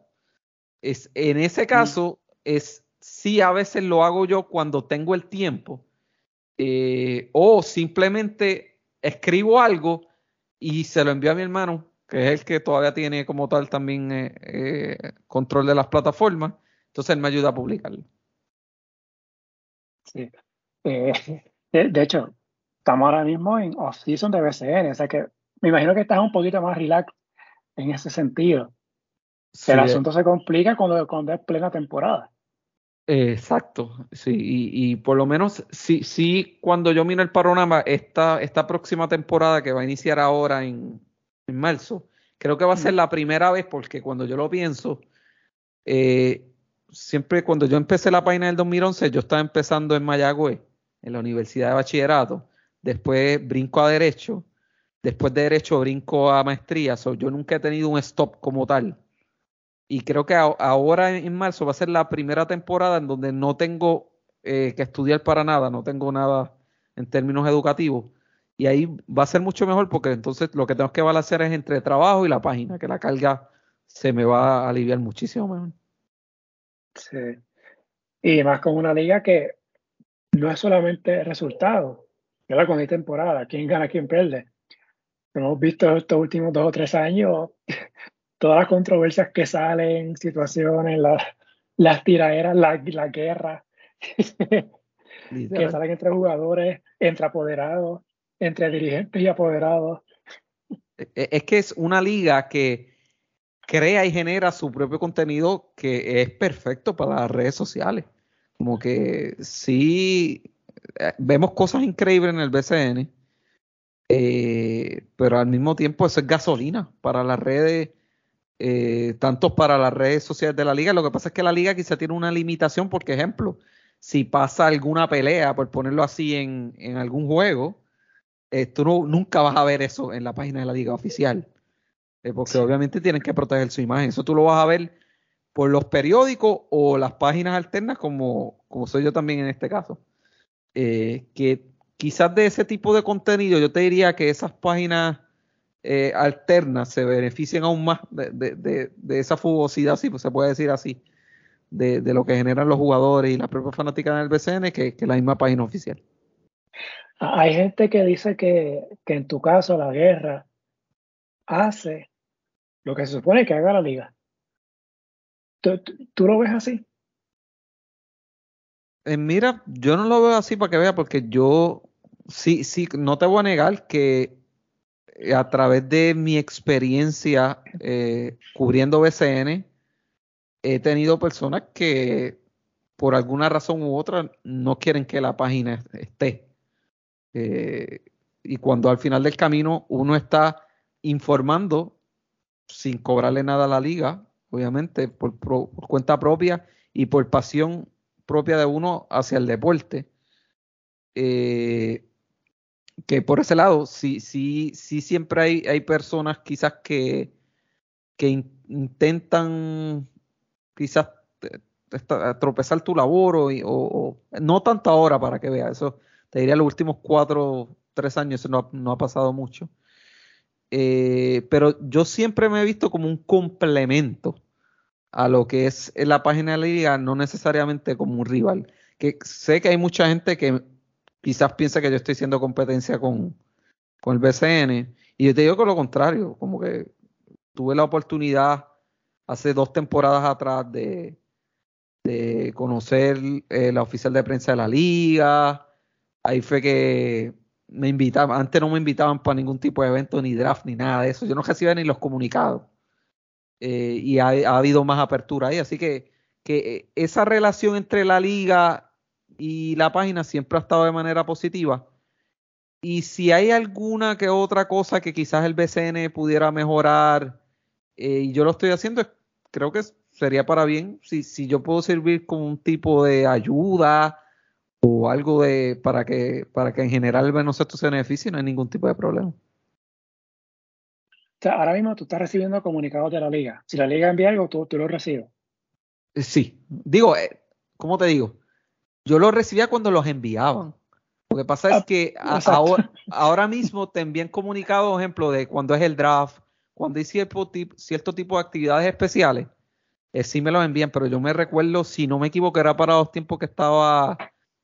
Es, en ese mm. caso, es sí a veces lo hago yo cuando tengo el tiempo eh, o simplemente escribo algo y se lo envío a mi hermano, que es el que todavía tiene como tal también eh, eh, control de las plataformas, entonces él me ayuda a publicarlo. Sí. De, hecho, estamos ahora mismo en off-season de BCN, o sea que me imagino que estás un poquito más relax en ese sentido. el asunto se complica cuando, cuando es plena temporada. Exacto, sí, y, por lo menos sí, sí, cuando yo miro el panorama, esta, esta próxima temporada que va a iniciar ahora en, marzo, creo que va a ser la primera vez porque cuando yo lo pienso, eh, siempre cuando yo empecé la página del 2011, yo estaba empezando en Mayagüez, en la Universidad de Bachillerato, después brinco a Derecho, después de Derecho brinco a Maestría, yo nunca he tenido un stop como tal y creo que ahora en marzo va a ser la primera temporada en donde no tengo eh, que estudiar para nada, no tengo nada en términos educativos. Y ahí va a ser mucho mejor porque entonces lo que tengo que balancear es entre trabajo y la página, que la carga se me va a aliviar muchísimo mejor. Sí. Y más con una liga que no es solamente resultado, ¿verdad? Con esta temporada, quién gana, quién pierde. Hemos visto estos últimos dos o tres años todas las controversias que salen, situaciones, las tiraderas, la, la guerra que salen entre jugadores, entre apoderados, entre dirigentes y apoderados. E, e, es que es una liga que crea y genera su propio contenido que es perfecto para las redes sociales. Como que sí, eh, vemos cosas increíbles en el BCN, eh, pero al mismo tiempo eso es gasolina para las redes eh, tanto para las redes sociales de la liga. Lo que pasa es que la liga quizá tiene una limitación, porque ejemplo, si pasa alguna pelea, por ponerlo así, en, algún juego, eh, tú nunca vas a ver eso en la página de la liga oficial. Porque obviamente tienen que proteger su imagen. Eso tú lo vas a ver por los periódicos o las páginas alternas, como, como soy yo también en este caso. que quizás de ese tipo de contenido, yo te diría que esas páginas eh, alternas se benefician aún más de, esa fugosidad, si se puede decir así, de, lo que generan los jugadores y la propia fanática del BCN que, que la misma página oficial. Hay gente que dice que, en tu caso la guerra hace lo que se supone que haga la liga. ¿Tú, lo ves así? Eh, mira, yo no lo veo así para que vea, porque yo sí, sí, no te voy a negar que a través de mi experiencia eh, cubriendo BCN, he tenido personas que por alguna razón u otra no quieren que la página esté. Eh, y cuando al final del camino uno está informando sin cobrarle nada a la liga, obviamente por, cuenta propia y por pasión propia de uno hacia el deporte, eh, que por ese lado, sí, sí, sí siempre hay, hay personas quizás que, que intentan quizás tropezar tu labor o, o, no tanto ahora para que veas, eso te diría los últimos cuatro, tres años, eso no, ha pasado mucho. Eh, pero yo siempre me he visto como un complemento a lo que es la página de la liga, no necesariamente como un rival. Que sé que hay mucha gente que quizás piensa que yo estoy haciendo competencia con, el BCN. Y yo te digo que lo contrario, como que tuve la oportunidad hace dos temporadas atrás de, de conocer eh, la oficial de prensa de la liga. Ahí fue que me invitaban, antes no me invitaban para ningún tipo de evento, ni draft, ni nada de eso. Yo no recibía ni los comunicados. Eh, y ha, ha, habido más apertura ahí. Así que, que eh, esa relación entre la liga y la página siempre ha estado de manera positiva. Y si hay alguna que otra cosa que quizás el BCN pudiera mejorar, eh, y yo lo estoy haciendo, creo que sería para bien si, si yo puedo servir como un tipo de ayuda o algo de para que para que en general el baloncesto se beneficie, no hay ningún tipo de problema. Sea, ahora mismo tú estás recibiendo comunicados de la liga. Si la liga envía algo, tú, tú lo recibes. Eh, sí, digo, eh, ¿cómo te digo? Yo lo recibía cuando los enviaban. Lo que pasa es ah, que ahora, ahora, mismo te envían comunicados, ejemplo, de cuando es el draft, cuando hay cierto tipo, cierto tipo de actividades especiales, eh, sí me los envían, pero yo me recuerdo, si no me equivoco, era para los tiempos que estaba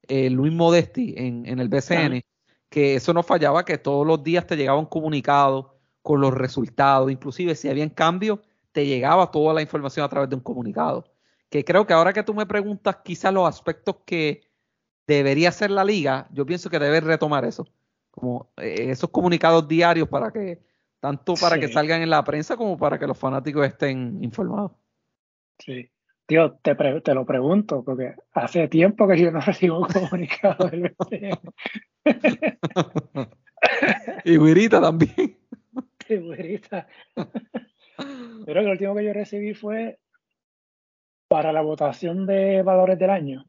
eh, Luis Modesti en, en el BCN, que eso no fallaba, que todos los días te llegaba un comunicado con los resultados, inclusive si habían cambios, te llegaba toda la información a través de un comunicado. Que creo que ahora que tú me preguntas quizás los aspectos que debería ser la liga, yo pienso que debe retomar eso, como eh, esos comunicados diarios para que, tanto para que salgan en la prensa como para que los fanáticos estén informados. Sí. Tío, te, te lo pregunto, porque hace tiempo que yo no recibo un comunicado del y Guirita también. Y Guirita. Pero el último que yo recibí fue para la votación de valores del año,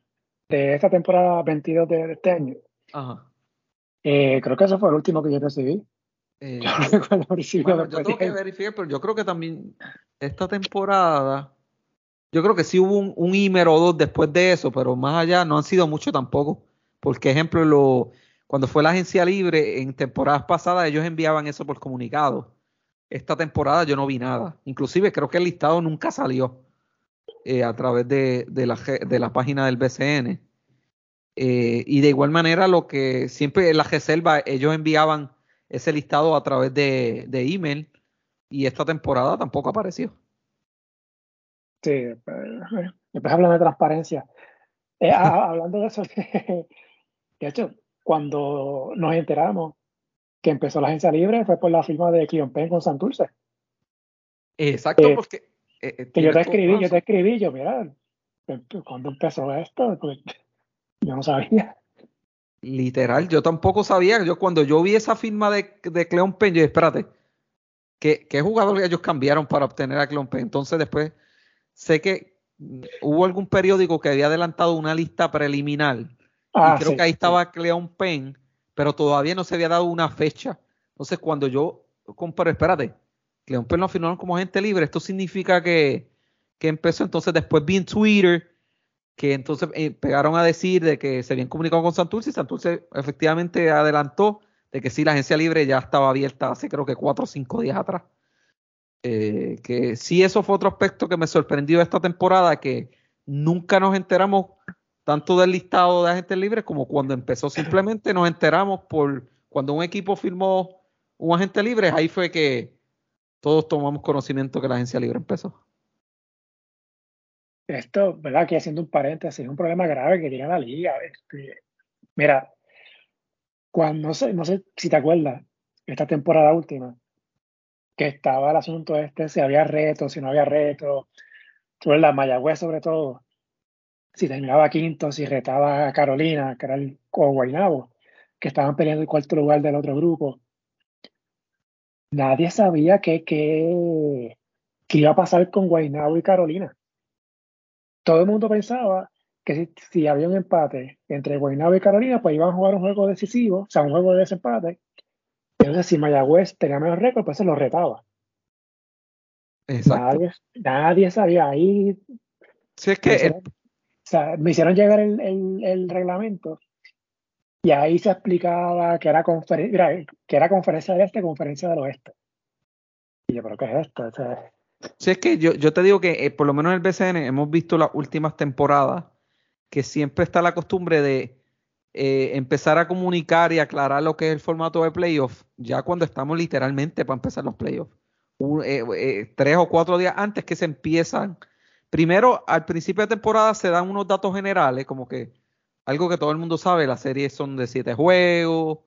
de esta temporada 22 de, este año. Ajá. Eh, creo que eso fue el último que yo recibí. Eh, yo tengo que verificar, pero yo creo que también esta temporada yo creo que sí hubo un, un email o dos después de eso, pero más allá no han sido mucho tampoco. Porque, ejemplo, lo, cuando fue la agencia libre, en temporadas pasadas ellos enviaban eso por comunicado. Esta temporada yo no vi nada. Inclusive creo que el listado nunca salió eh, a través de, la, página del BCN. Eh, y de igual manera, lo que siempre en la reserva ellos enviaban ese listado a través de, email y esta temporada tampoco apareció. Sí, después hablan de transparencia. Eh, hablando de eso, de hecho, cuando nos enteramos que empezó la agencia libre fue por la firma de Cleon Penn con Santurce. Exacto, eh, porque eh, que yo te escribí, yo te escribí, yo, mira, ¿cuándo empezó esto? Pues, yo no sabía. Literal, yo tampoco sabía. Yo cuando yo vi esa firma de, de Cleon Penn, yo espérate, ¿qué, ¿qué jugador ellos cambiaron para obtener a Cleon Penn? Entonces después sé que hubo algún periódico que había adelantado una lista preliminar. y ah, creo que ahí estaba Cleon Penn, pero todavía no se había dado una fecha. Entonces, cuando yo pero espérate, Cleon Penn lo firmaron como agente libre. Esto significa que, que empezó. Entonces, después vi en Twitter que entonces eh, pegaron a decir de que se habían comunicado con Santurce y Santurce efectivamente adelantó de que sí, la agencia libre ya estaba abierta hace creo que cuatro o cinco días atrás. Eh, que sí, eso fue otro aspecto que me sorprendió esta temporada, que nunca nos enteramos tanto del listado de agentes libres como cuando empezó. Simplemente nos enteramos por cuando un equipo firmó un agente libre, ahí fue que todos tomamos conocimiento que la agencia libre empezó. Esto, ¿verdad? Aquí haciendo un paréntesis, es un problema grave que tiene la liga. Este, mira, cuando no sé, si te acuerdas, esta temporada última, que estaba el asunto este, si había reto, si no había reto, sobre la Mayagüez sobre todo, si terminaba quinto, si retaba a Carolina, que era el o Guaynabo, que estaban peleando el cuarto lugar del otro grupo. Nadie sabía qué que, iba a pasar con Guaynabo y Carolina. Todo el mundo pensaba que si, si, había un empate entre Guaynabo y Carolina, pues iban a jugar un juego decisivo, o sea, un juego de desempate, entonces, si Mayagüez tenía mejor récord, pues se lo retaba. Exacto. Nadie, sabía ahí. Sí, es que. O sea, me hicieron llegar el, el, reglamento y ahí se explicaba que era, que era conferencia del este, conferencia del oeste. Y yo, ¿pero qué es esto? sí, es que yo, yo te digo que eh, por lo menos en el BCN hemos visto las últimas temporadas que siempre está la costumbre de eh, empezar a comunicar y aclarar lo que es el formato de playoff, ya cuando estamos literalmente para empezar los playoffs. Eh, tres o cuatro días antes que se empiezan. Primero, al principio de temporada se dan unos datos generales, como que algo que todo el mundo sabe, las series son de siete juegos,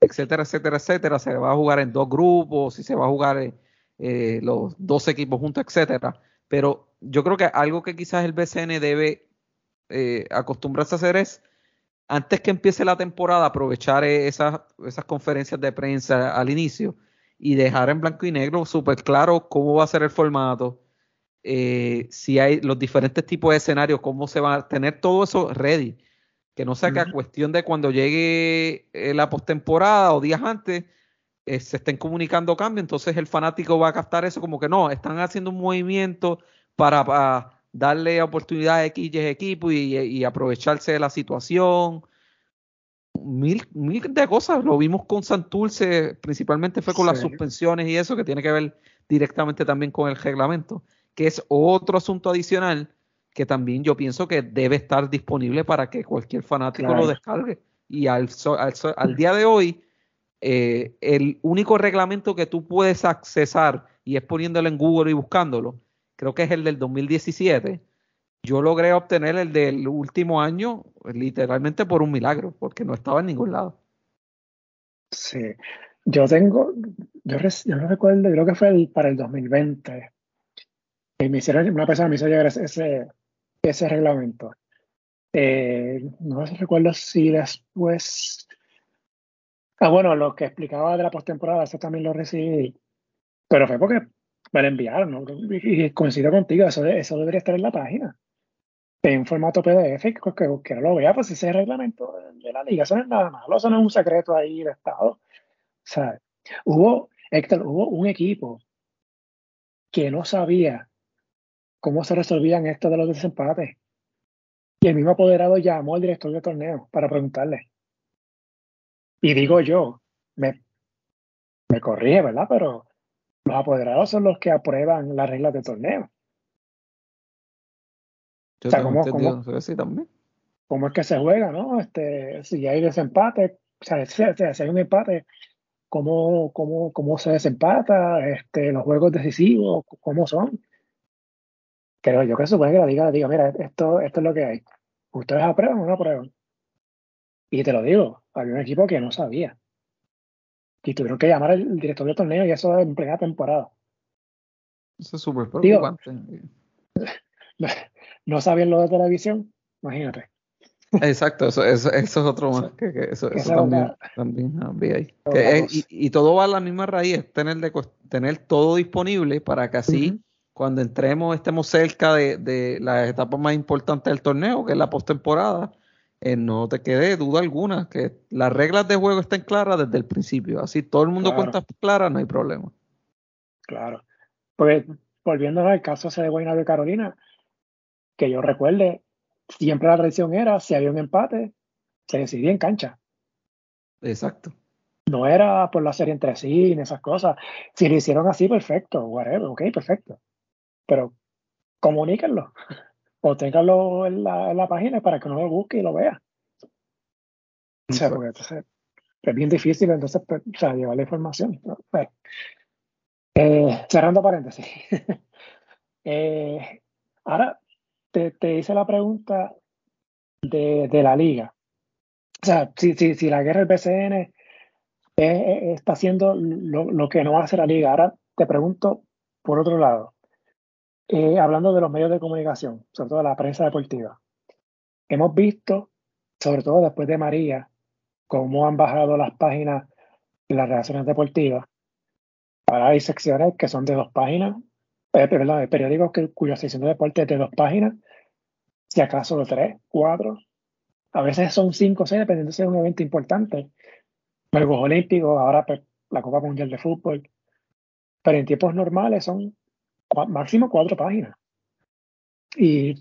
etcétera, etcétera, etcétera. Se va a jugar en dos grupos, si se va a jugar los dos equipos juntos, etcétera. Pero yo creo que algo que quizás el BCN debe acostumbrarse a hacer es antes que empiece la temporada, aprovechar esas, esas conferencias de prensa al inicio y dejar en blanco y negro súper claro cómo va a ser el formato, eh, si hay los diferentes tipos de escenarios, cómo se va a tener todo eso ready. Que no sea que a cuestión de cuando llegue eh, la postemporada o días antes eh, se estén comunicando cambios, entonces el fanático va a captar eso como que no, están haciendo un movimiento para, darle oportunidad a X equipo y, y, aprovecharse de la situación. Mil, mil de cosas, lo vimos con Santurce, principalmente fue con las suspensiones y eso, que tiene que ver directamente también con el reglamento, que es otro asunto adicional que también yo pienso que debe estar disponible para que cualquier fanático lo descargue. Y al, al, día de hoy, eh, el único reglamento que tú puedes accesar, y es poniéndolo en Google y buscándolo, creo que es el del 2017. Yo logré obtener el del último año literalmente por un milagro, porque no estaba en ningún lado. Sí, yo tengo, yo, no recuerdo, creo que fue para el 2020. Me hicieron, una persona me hizo llegar ese, ese reglamento. Eh, no recuerdo si después. Ah, bueno, lo que explicaba de la postemporada, eso también lo recibí. Pero fue porque me lo enviaron. Y coincido contigo, eso, eso debería estar en la página. En formato PDF, que, que lo vea, pues ese reglamento de la liga, eso no es nada malo, eso no es un secreto ahí de Estado. O sea, hubo, Héctor, hubo un equipo que no sabía cómo se resolvían esto de los desempates. Y el mismo apoderado llamó al director de torneo para preguntarle. Y digo yo, me, me corrige, ¿verdad? Pero los apoderados son los que aprueban las reglas de torneo. Yo o sea, ¿cómo, cómo, también. ¿cómo, es que se juega, no? Este, si hay desempate, o sea, si, hay un empate, ¿cómo, cómo, cómo se desempata? Este, los juegos decisivos, ¿cómo son? Pero yo creo que supone que la liga diga, mira, esto, esto es lo que hay. ¿Ustedes aprueban o no aprueban? Y te lo digo, había un equipo que no sabía. Y tuvieron que llamar al director del torneo y eso en plena temporada. Eso es súper preocupante. no sabían lo de televisión, imagínate. Exacto, eso, eso, eso es otro más. Que, eso, también, también había ahí. y, todo va a la misma raíz, tener, de, tener todo disponible para que así cuando entremos, estemos cerca de, de las etapas más importantes del torneo, que es la postemporada, eh, no te quede duda alguna que las reglas de juego estén claras desde el principio. Así todo el mundo cuenta claras, no hay problema. Claro. Pues volviendo al caso ese de Guaynabo de Carolina, que yo recuerde, siempre la tradición era, si había un empate, se decidía en cancha. Exacto. No era por la serie entre sí, ni esas cosas. Si lo hicieron así, perfecto, whatever, ok, perfecto pero comuníquenlo o ténganlo en la, página para que uno lo busque y lo vea. O sea, porque entonces es bien difícil entonces pues, o sea, llevar la información. Eh, cerrando paréntesis. Eh, ahora te, te, hice la pregunta de, de la liga. O sea, si, si, si la guerra del BCN está haciendo lo, lo, que no hace la liga, ahora te pregunto por otro lado. Eh, hablando de los medios de comunicación, sobre todo de la prensa deportiva, hemos visto, sobre todo después de María, cómo han bajado las páginas de las relaciones deportivas. Ahora hay secciones que son de dos páginas, eh, perdón, hay periódicos que, cuya sección de deporte es de dos páginas, si acaso de tres, cuatro, a veces son cinco o seis, dependiendo si es un evento importante. Juegos Olímpicos, ahora pues, la Copa Mundial de Fútbol. Pero en tiempos normales son máximo cuatro páginas. Y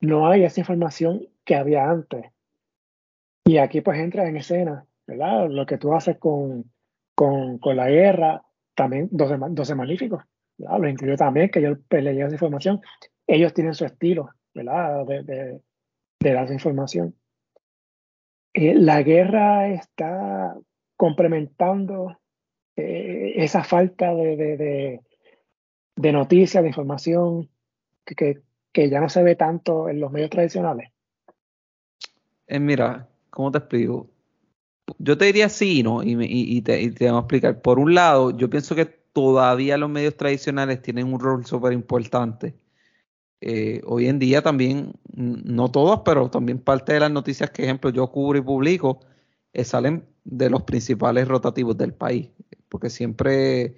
no hay esa información que había antes. Y aquí pues entra en escena, ¿verdad? Lo que tú haces con, con, con la guerra, también 12, 12 magníficos, ¿verdad? Lo incluyo también, que yo pues, leí esa información. Ellos tienen su estilo, ¿verdad? De, de, de dar esa información. Eh, la guerra está complementando eh, esa falta de, de, de noticias, de información que, que, ya no se ve tanto en los medios tradicionales? Eh, mira, ¿cómo te explico? Yo te diría sí, ¿no? Y, y, te, y, te, voy a explicar. Por un lado, yo pienso que todavía los medios tradicionales tienen un rol súper importante. Eh, hoy en día también, no todas, pero también parte de las noticias que, ejemplo, yo cubro y publico, eh, salen de los principales rotativos del país. Porque siempre,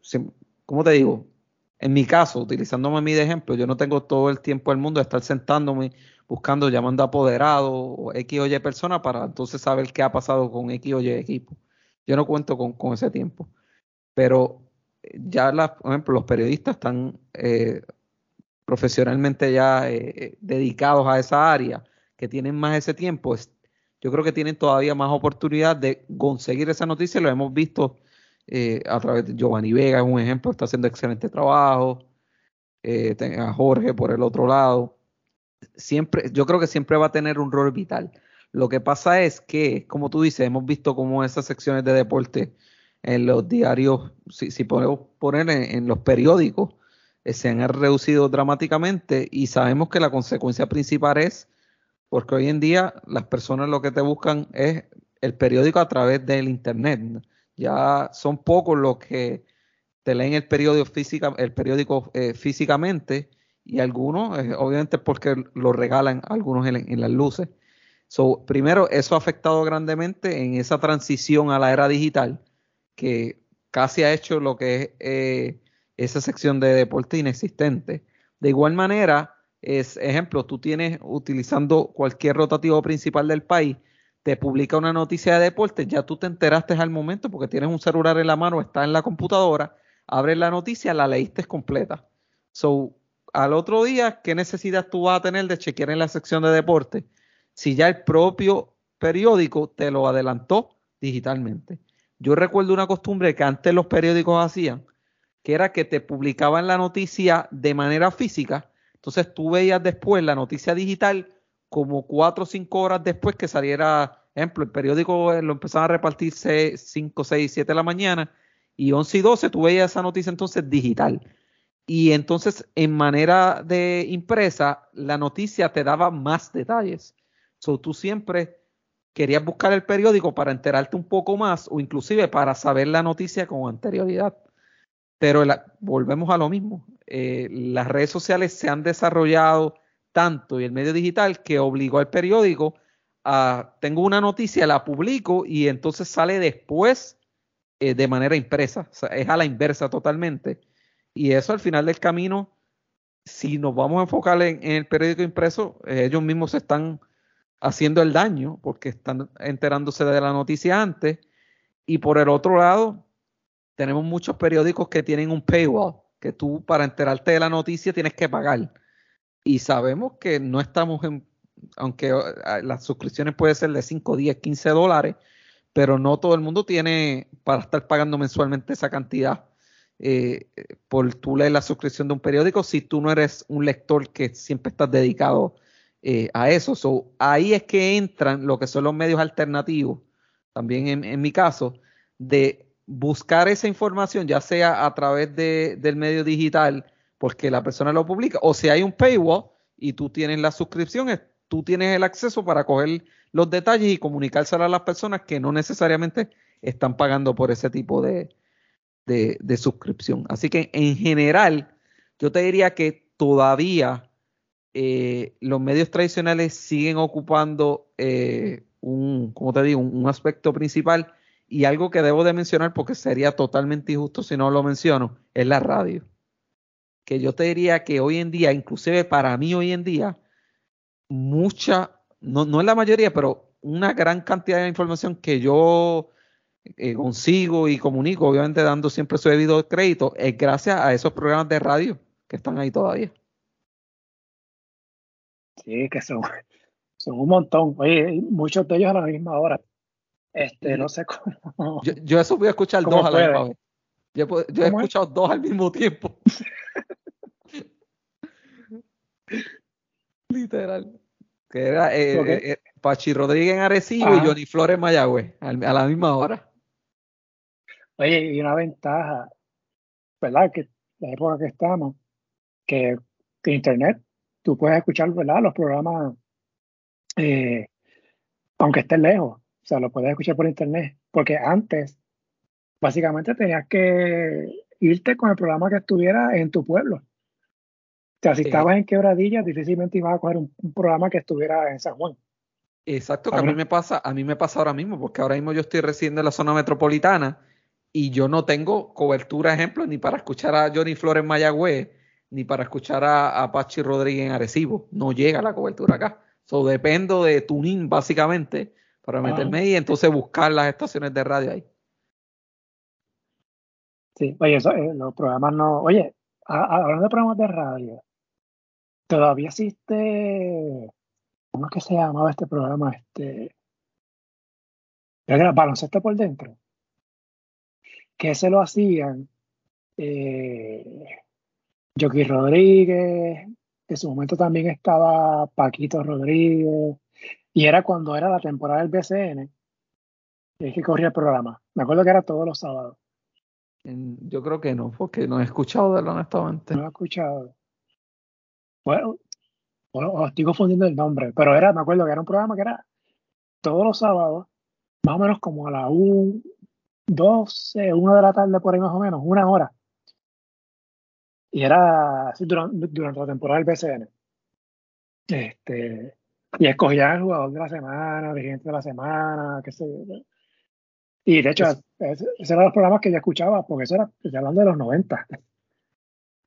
siempre ¿cómo te digo? en mi caso, utilizándome a mí de ejemplo, yo no tengo todo el tiempo del mundo de estar sentándome buscando, llamando a apoderado o X o Y persona para entonces saber qué ha pasado con X o Y equipo. Yo no cuento con, ese tiempo. Pero eh, ya, por ejemplo, los periodistas están eh, profesionalmente ya eh, dedicados a esa área, que tienen más ese tiempo, yo creo que tienen todavía más oportunidad de conseguir esa noticia. Lo hemos visto a través de Giovanni Vega, es un ejemplo, está haciendo excelente trabajo. a Jorge por el otro lado siempre, yo creo que siempre va a tener un rol vital. Lo que pasa es que, como tú dices, hemos visto como esas secciones de deporte en los diarios, si, podemos poner en, los periódicos, eh, se han reducido dramáticamente y sabemos que la consecuencia principal es porque hoy en día las personas lo que te buscan es el periódico a través del internet. Ya son pocos los que te leen el periódico, física, el periódico eh, físicamente y algunos, eh, obviamente, porque lo regalan algunos en, las luces. So, primero, eso ha afectado grandemente en esa transición a la era digital, que casi ha hecho lo que es eh, esa sección de deporte inexistente. De igual manera, es ejemplo, tú tienes utilizando cualquier rotativo principal del país, te publica una noticia de deporte, ya tú te enteraste al momento porque tienes un celular en la mano, está en la computadora, abres la noticia, la leíste completa. So, al otro día, ¿qué necesidad tú vas a tener de chequear en la sección de deporte? Si ya el propio periódico te lo adelantó digitalmente. Yo recuerdo una costumbre que antes los periódicos hacían, que era que te publicaban la noticia de manera física, entonces tú veías después la noticia digital como cuatro o cinco horas después que saliera, ejemplo, el periódico lo empezaban a repartirse 5, 6, 7 de la mañana y 11 y 12 tú veías esa noticia entonces digital. Y entonces, en manera de impresa, la noticia te daba más detalles. So, tú siempre querías buscar el periódico para enterarte un poco más o inclusive para saber la noticia con anterioridad. Pero volvemos a lo mismo. Eh, las redes sociales se han desarrollado tanto y el medio digital que obligó al periódico a, tengo una noticia, la publico y entonces sale después eh, de manera impresa. es a la inversa totalmente. Y eso al final del camino, si nos vamos a enfocar en, el periódico impreso, eh, ellos mismos se están haciendo el daño porque están enterándose de la noticia antes. Y por el otro lado, tenemos muchos periódicos que tienen un paywall, que tú para enterarte de la noticia tienes que pagar. Y sabemos que no estamos en, aunque eh, las suscripciones pueden ser de 5, 10, 15 dólares, pero no todo el mundo tiene para estar pagando mensualmente esa cantidad eh, por tú leer la suscripción de un periódico si tú no eres un lector que siempre estás dedicado eh, a eso. ahí es que entran lo que son los medios alternativos, también en, mi caso, de buscar esa información, ya sea a través de, del medio digital, porque la persona lo publica, o si hay un paywall y tú tienes la suscripción, tú tienes el acceso para coger los detalles y comunicárselo a las personas que no necesariamente están pagando por ese tipo de, de, suscripción. Así que en general, yo te diría que todavía eh, los medios tradicionales siguen ocupando eh, un, como te digo, un, aspecto principal y algo que debo de mencionar porque sería totalmente injusto si no lo menciono, es la radio. Que yo te diría que hoy en día, inclusive para mí hoy en día, mucha, no, no es la mayoría, pero una gran cantidad de información que yo eh, consigo y comunico, obviamente dando siempre su debido crédito, es gracias a esos programas de radio que están ahí todavía. Sí, que son, son un montón. Oye, muchos de ellos a la misma hora. Este, no sé cómo. Yo, yo eso voy a escuchar dos a la misma vez. Yo, he escuchado dos al mismo tiempo. Literal. Que era eh, eh, Pachi Rodríguez en Arecibo y Johnny Flores en Mayagüez, a la misma hora. Oye, y una ventaja, ¿verdad? Que la época que estamos, que, Internet, tú puedes escuchar, ¿verdad? Los programas, eh, aunque estés lejos, o sea, lo puedes escuchar por Internet, porque antes, básicamente tenías que irte con el programa que estuviera en tu pueblo. O sea, si estabas en Quebradilla, difícilmente ibas a coger un, programa que estuviera en San Juan. Exacto, que a mí me pasa, a mí me pasa ahora mismo, porque ahora mismo yo estoy residiendo en la zona metropolitana y yo no tengo cobertura, ejemplo, ni para escuchar a Johnny Flores Mayagüez, ni para escuchar a, a Pachi Rodríguez en Arecibo. No llega la cobertura acá. So, dependo de tuning, básicamente, para meterme ahí y entonces buscar las estaciones de radio ahí. Sí, oye, eso, eh, los programas no. Oye, hablando de programas de radio, todavía existe. ¿Cómo es que se llamaba este programa? Este. Era baloncesto por dentro. Que se lo hacían. Eh, Rodríguez. En su momento también estaba Paquito Rodríguez. Y era cuando era la temporada del BCN. Es que corría el programa. Me acuerdo que era todos los sábados. Yo creo que no, porque no he escuchado de él honestamente. No he escuchado. Bueno, bueno, estoy confundiendo el nombre, pero era, me acuerdo que era un programa que era todos los sábados, más o menos como a las 1, 12, 1 de la tarde por ahí más o menos, una hora. Y era así durante, durante la temporada del BCN. Este, y escogían el jugador de la semana, dirigente de la semana, qué sé yo. Y de hecho, ese, eran los programas que yo escuchaba, porque eso era, hablando de los 90.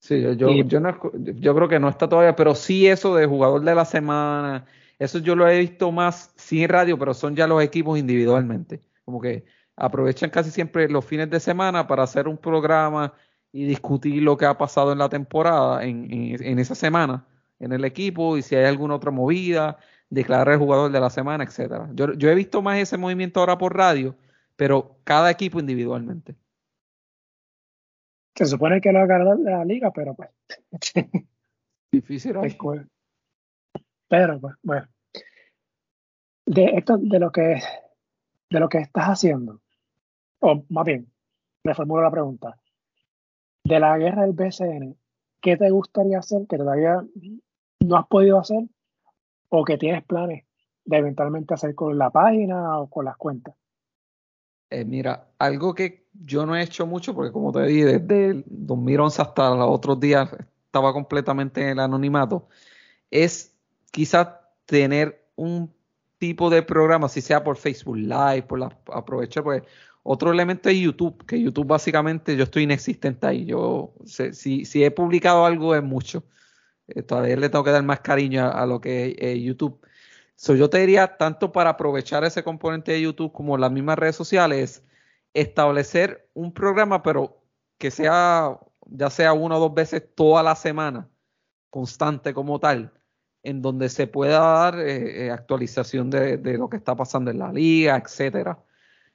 Sí, yo, yo, yo, creo que no está todavía, pero sí eso de jugador de la semana, eso yo lo he visto más, sí en radio, pero son ya los equipos individualmente. Como que aprovechan casi siempre los fines de semana para hacer un programa y discutir lo que ha pasado en la temporada, en, en, esa semana, en el equipo, y si hay alguna otra movida, declarar el jugador de la semana, etcétera. Yo, yo he visto más ese movimiento ahora por radio pero cada equipo individualmente. Se supone que lo haga la, liga, pero pues. Difícil. Pero pues, bueno. De esto, de lo que de lo que estás haciendo, o más bien, reformulo la pregunta. De la guerra del BCN, ¿qué te gustaría hacer que todavía no has podido hacer? ¿O que tienes planes de eventualmente hacer con la página o con las cuentas? Eh, mira, algo que yo no he hecho mucho, porque como te dije, desde el 2011 hasta los otros días estaba completamente en el anonimato, es quizás tener un tipo de programa, si sea por Facebook Live, por la, aprovechar, pues otro elemento es YouTube, que YouTube básicamente yo estoy inexistente ahí. Yo, si, si he publicado algo es mucho. Eh, todavía le tengo que dar más cariño a, lo que es YouTube. So, yo te diría, tanto para aprovechar ese componente de YouTube como las mismas redes sociales, establecer un programa, pero que sea, ya sea una o dos veces toda la semana, constante como tal, en donde se pueda dar eh, eh, actualización de, lo que está pasando en la liga, etcétera.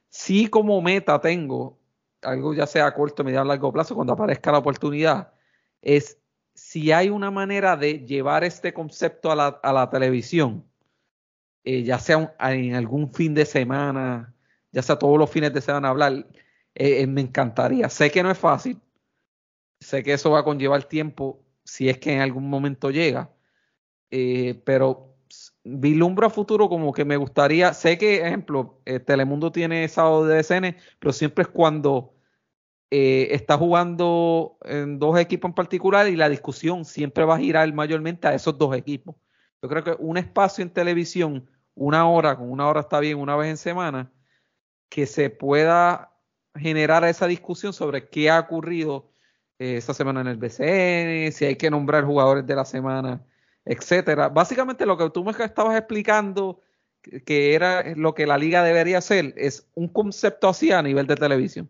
Sí, como meta tengo, algo ya sea corto, mediano, largo plazo, cuando aparezca la oportunidad, es si hay una manera de llevar este concepto a la, a la televisión eh, ya sea en algún fin de semana, ya sea todos los fines de semana hablar, eh, eh, me encantaría. Sé que no es fácil, sé que eso va a conllevar tiempo si es que en algún momento llega, pero vislumbro a futuro como que me gustaría, sé que, ejemplo, Telemundo tiene sábado de DCN, pero siempre es cuando está jugando en dos equipos en particular y la discusión siempre va a girar mayormente a esos dos equipos. Yo creo que un espacio en televisión una hora, con una hora está bien, una vez en semana, que se pueda generar esa discusión sobre qué ha ocurrido eh, esta semana en el BCN, si hay que nombrar jugadores de la semana, etcétera. Básicamente lo que tú me estabas explicando, que era lo que la liga debería hacer, es un concepto así a nivel de televisión.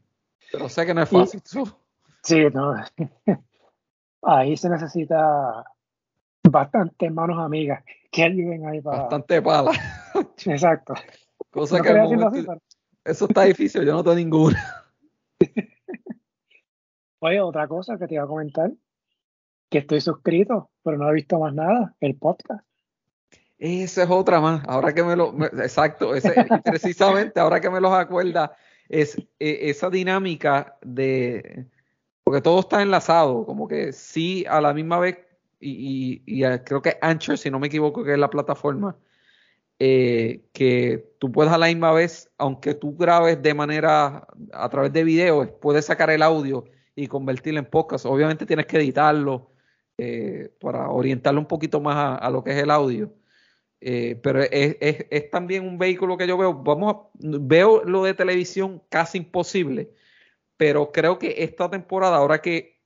Pero sé que no es fácil. Sí, no. Ahí se necesita bastante manos amigas que ayuden ahí para. Bastante pala. Exacto. Cosa que Eso está difícil, yo no tengo ninguna. Oye, otra cosa que te iba a comentar, que estoy suscrito, pero no he visto más nada, el podcast. Esa es otra más, ahora que me lo, exacto, ese, precisamente ahora que me los acuerda, es e, esa dinámica de, porque todo está enlazado, como que sí, a la misma vez y, eh, creo que Anchor, si no me equivoco, que es la plataforma, eh, que tú puedes a la misma vez, aunque tú grabes de manera a través de video, puedes sacar el audio y convertirlo en podcast. Obviamente tienes que editarlo eh, para orientarlo un poquito más a, lo que es el audio. pero es, es, también un vehículo que yo veo, vamos a, veo lo de televisión casi imposible, pero creo que esta temporada, ahora que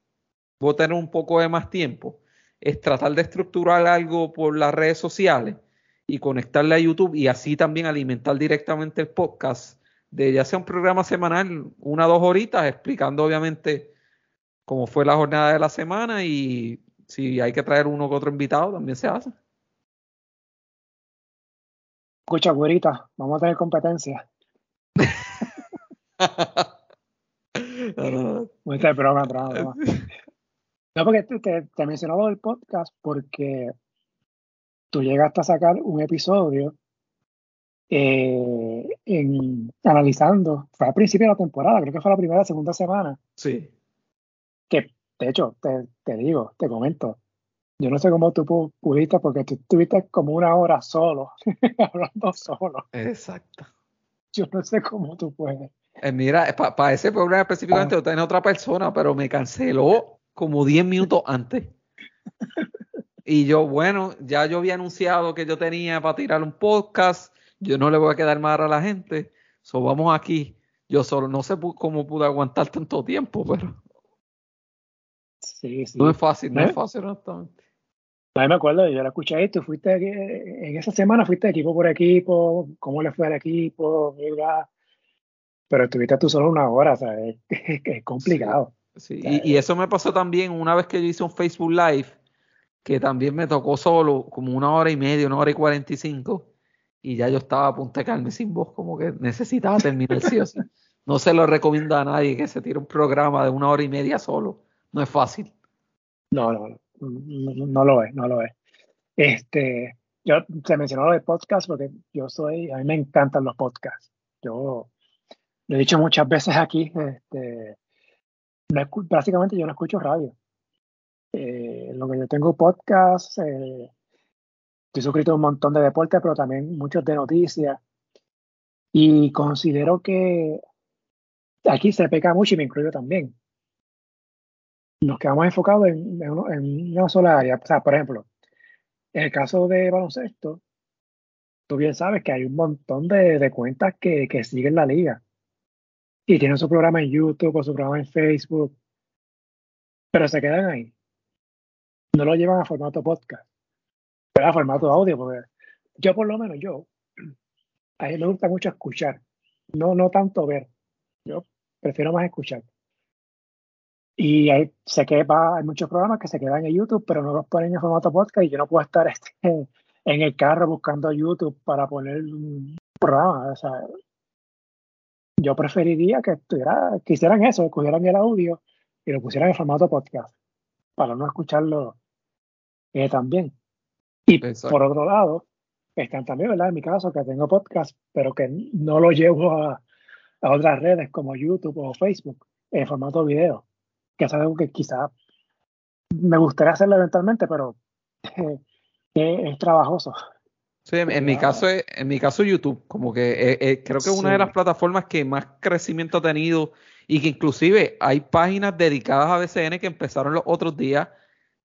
voy a tener un poco de más tiempo, es tratar de estructurar algo por las redes sociales y conectarle a YouTube y así también alimentar directamente el podcast de ya sea un programa semanal, una o dos horitas, explicando obviamente cómo fue la jornada de la semana y si hay que traer uno que otro invitado, también se hace. Escucha, güerita, vamos a tener competencia. no, no, no. No, porque te, te, te mencionaba el podcast porque tú llegaste a sacar un episodio eh, en, analizando, fue al principio de la temporada, creo que fue la primera, segunda semana. Sí. Que, de hecho, te, te digo, te comento, yo no sé cómo tú pudiste, porque tú estuviste como una hora solo, hablando solo. Exacto. Yo no sé cómo tú puedes. Eh, mira, para ese programa específicamente ah. tenía otra persona, pero me canceló como 10 minutos antes. Y yo, bueno, ya yo había anunciado que yo tenía para tirar un podcast. Yo no le voy a quedar mal a la gente. So, vamos aquí. Yo solo no sé cómo pude aguantar tanto tiempo, pero. Sí, sí. No es fácil, no es ¿Eh? fácil, honestamente. No me acuerdo, yo la escuché tú fuiste en esa semana fuiste equipo por equipo, cómo le fue al equipo, pero estuviste tú solo una hora, o sea, es, complicado. Sí, y, y, eso me pasó también una vez que yo hice un Facebook Live que también me tocó solo como una hora y media, una hora y cuarenta y cinco, y ya yo estaba a de sin voz, como que necesitaba terminar sí o sí. No se lo recomiendo a nadie que se tire un programa de una hora y media solo, no es fácil. No, no, no, no, lo es, no lo es. Este, yo se mencionó lo de podcast porque yo soy, a mí me encantan los podcasts. Yo lo he dicho muchas veces aquí, este, básicamente yo no escucho radio. Eh, lo que yo tengo podcast, eh, estoy suscrito a un montón de deportes, pero también muchos de noticias. Y considero que aquí se peca mucho y me incluyo también. Nos quedamos enfocados en, en, una sola área. O sea, por ejemplo, en el caso de baloncesto, tú bien sabes que hay un montón de, cuentas que, siguen la liga. Y tienen su programa en YouTube o su programa en Facebook. Pero se quedan ahí no lo llevan a formato podcast, pero a formato audio, porque yo por lo menos yo, a mí me gusta mucho escuchar, no, no tanto ver, yo prefiero más escuchar. Y hay, sé que va, hay muchos programas que se quedan en YouTube, pero no los ponen en formato podcast y yo no puedo estar este, en el carro buscando YouTube para poner un programa. O sea, yo preferiría que, estuviera, que hicieran eso, que cogieran el audio y lo pusieran en formato podcast para no escucharlo eh, también. Y por otro lado, están también, ¿verdad? En mi caso, que tengo podcast, pero que no lo llevo a, otras redes como YouTube o Facebook en formato video, que es algo que quizá me gustaría hacerlo eventualmente, pero es, trabajoso. Sí, en, mi caso, en mi caso YouTube, como que eh, eh, creo que es una de las plataformas que más crecimiento ha tenido y que inclusive hay páginas dedicadas a BCN que empezaron los otros días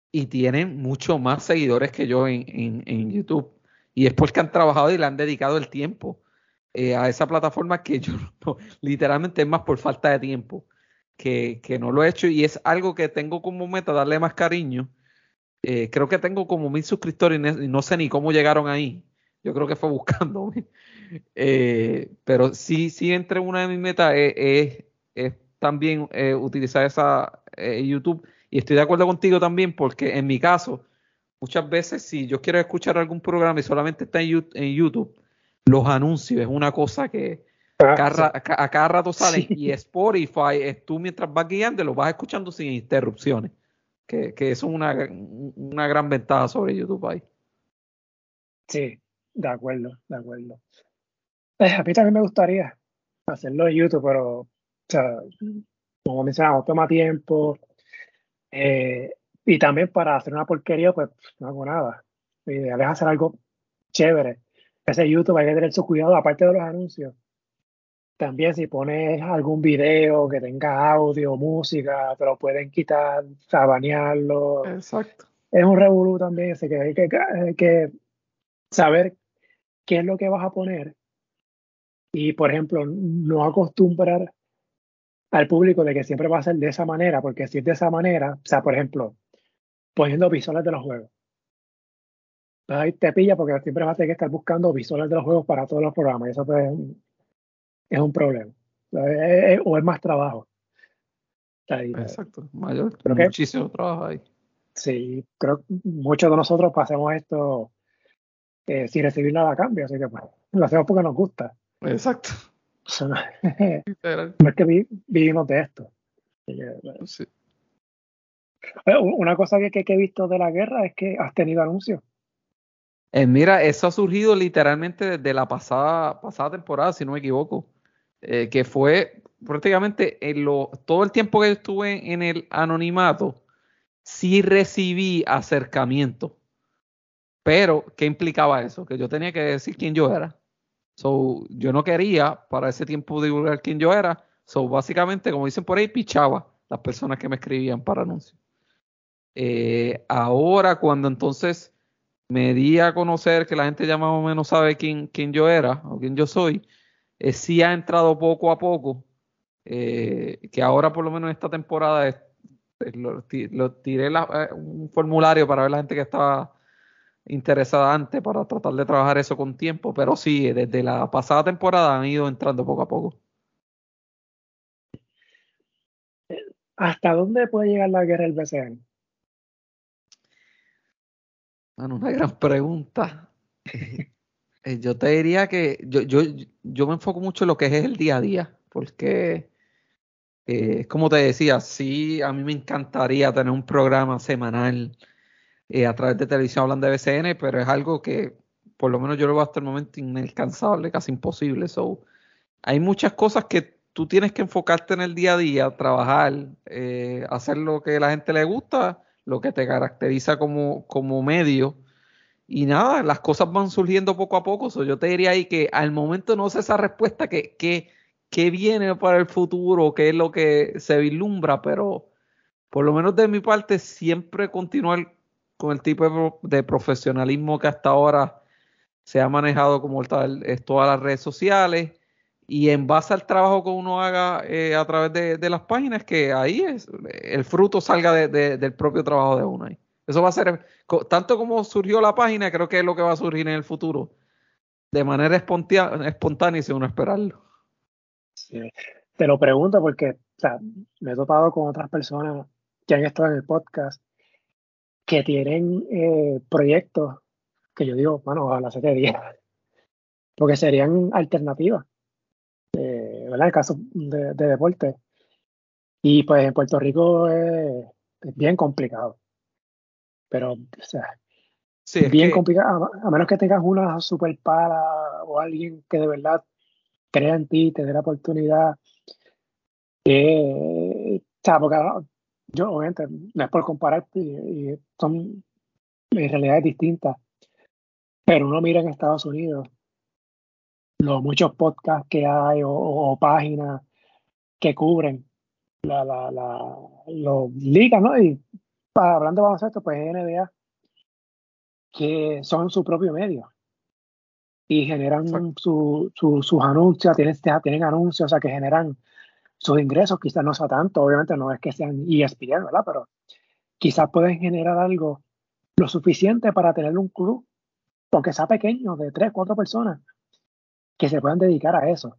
y tienen mucho más seguidores que yo en, en, YouTube. Y es porque han trabajado y le han dedicado el tiempo eh, a esa plataforma que yo literalmente es más por falta de tiempo que, que, no lo he hecho y es algo que tengo como meta darle más cariño. Eh, creo que tengo como mil suscriptores y no sé ni cómo llegaron ahí. Yo creo que fue buscándome. Eh, pero sí, sí, entre una de mis metas es, es también utilizar esa YouTube. Y estoy de acuerdo contigo también porque en mi caso, muchas veces si yo quiero escuchar algún programa y solamente está en YouTube, los anuncios es una cosa que ah, a, cada, rato salen y Spotify es tú mientras vas guiando lo vas escuchando sin interrupciones, que, que eso es una, una gran ventaja sobre YouTube ahí. Sí, de acuerdo, de acuerdo. Eh, a mí también me gustaría hacerlo en YouTube, pero, o sea, como mencionamos, toma tiempo, eh, y también para hacer una porquería, pues no hago nada. Lo ideal es hacer algo chévere. Ese YouTube hay que tener su cuidado, aparte de los anuncios. También si pones algún video que tenga audio, música, te lo pueden quitar, sabanearlo. Exacto. Es un revolú también, así que hay que, hay que saber qué es lo que vas a poner y, por ejemplo, no acostumbrar al público de que siempre va a ser de esa manera, porque si es de esa manera, o sea, por ejemplo, poniendo visuales de los juegos. Pues ahí te pilla porque siempre vas a tener que estar buscando visuales de los juegos para todos los programas y eso pues, es, un, problema. o es más trabajo. Exacto, mayor, muchísimo trabajo ahí. Sí, creo que muchos de nosotros pasemos esto eh, sin recibir nada a cambio, así que pues, lo hacemos porque nos gusta. Exacto. no, es que vivimos de esto. Sí. Una cosa que, he visto de la guerra es que has tenido anuncios. Eh, mira, eso ha surgido literalmente desde la pasada, pasada temporada, si no me equivoco, eh, que fue prácticamente en lo, todo el tiempo que estuve en el anonimato, sí recibí acercamiento. Pero, ¿qué implicaba eso? Que yo tenía que decir quién yo era. So, yo no quería para ese tiempo divulgar quién yo era. So, básicamente, como dicen por ahí, pichaba las personas que me escribían para anuncios. Eh, ahora, cuando entonces me di a conocer que la gente ya más o menos sabe quién, quién yo era o quién yo soy, eh, sí ha entrado poco a poco, eh, que ahora por lo menos en esta temporada lo, tiré un formulario para ver la gente que estaba interesada antes para tratar de trabajar eso con tiempo, pero sí, desde la pasada temporada han ido entrando poco a poco. ¿Hasta dónde puede llegar la guerra del BCN? Bueno, una gran pregunta. Eh, yo te diría que yo, yo, yo me enfoco mucho en lo que es el día a día, porque eh, como te decía, sí, a mí me encantaría tener un programa semanal eh, a través de televisión hablando de BCN, pero es algo que por lo menos yo lo veo hasta el momento inalcanzable, casi imposible. So, hay muchas cosas que tú tienes que enfocarte en el día a día, trabajar, eh, hacer lo que a la gente le gusta, lo que te caracteriza como, como medio. Y nada, las cosas van surgiendo poco a poco. So, yo te diría ahí que al momento no sé esa respuesta que, que, que viene para el futuro, qué es lo que se vislumbra, pero por lo menos de mi parte siempre continuar con el tipo de, profesionalismo que hasta ahora se ha manejado como tal, es todas las redes sociales y en base al trabajo que uno haga eh, a través de, las páginas, que ahí es, el fruto salga del propio trabajo de uno ahí. Eso va a ser, tanto como surgió la página, creo que es lo que va a surgir en el futuro, de manera espontánea y sin uno esperarlo. Te lo pregunto porque me he topado con otras personas que han estado en el podcast que tienen eh, proyectos que yo digo, bueno, a se te diera, porque serían alternativas, eh, ¿verdad? En el caso de, deporte. Y pues en Puerto Rico es, bien complicado. Pero, o sea, es bien complicado, a, menos que tengas una super para o alguien que de verdad crea en ti, te dé la oportunidad. Eh, o sea, porque yo obviamente no es por comparar y, son realidades distintas pero uno mira en Estados Unidos los muchos podcasts que hay o, páginas que cubren la, la, la los ligas no y para, hablando de baloncesto pues NBA que son su propio medio. Y generan su, sus anuncios tienen, tienen anuncios o sea que generan sus ingresos quizás no sea tanto, obviamente no es que sean ESPN, ¿verdad? Pero quizás pueden generar algo lo suficiente para tener un club, aunque sea pequeño, de tres, cuatro personas, que se puedan dedicar a eso,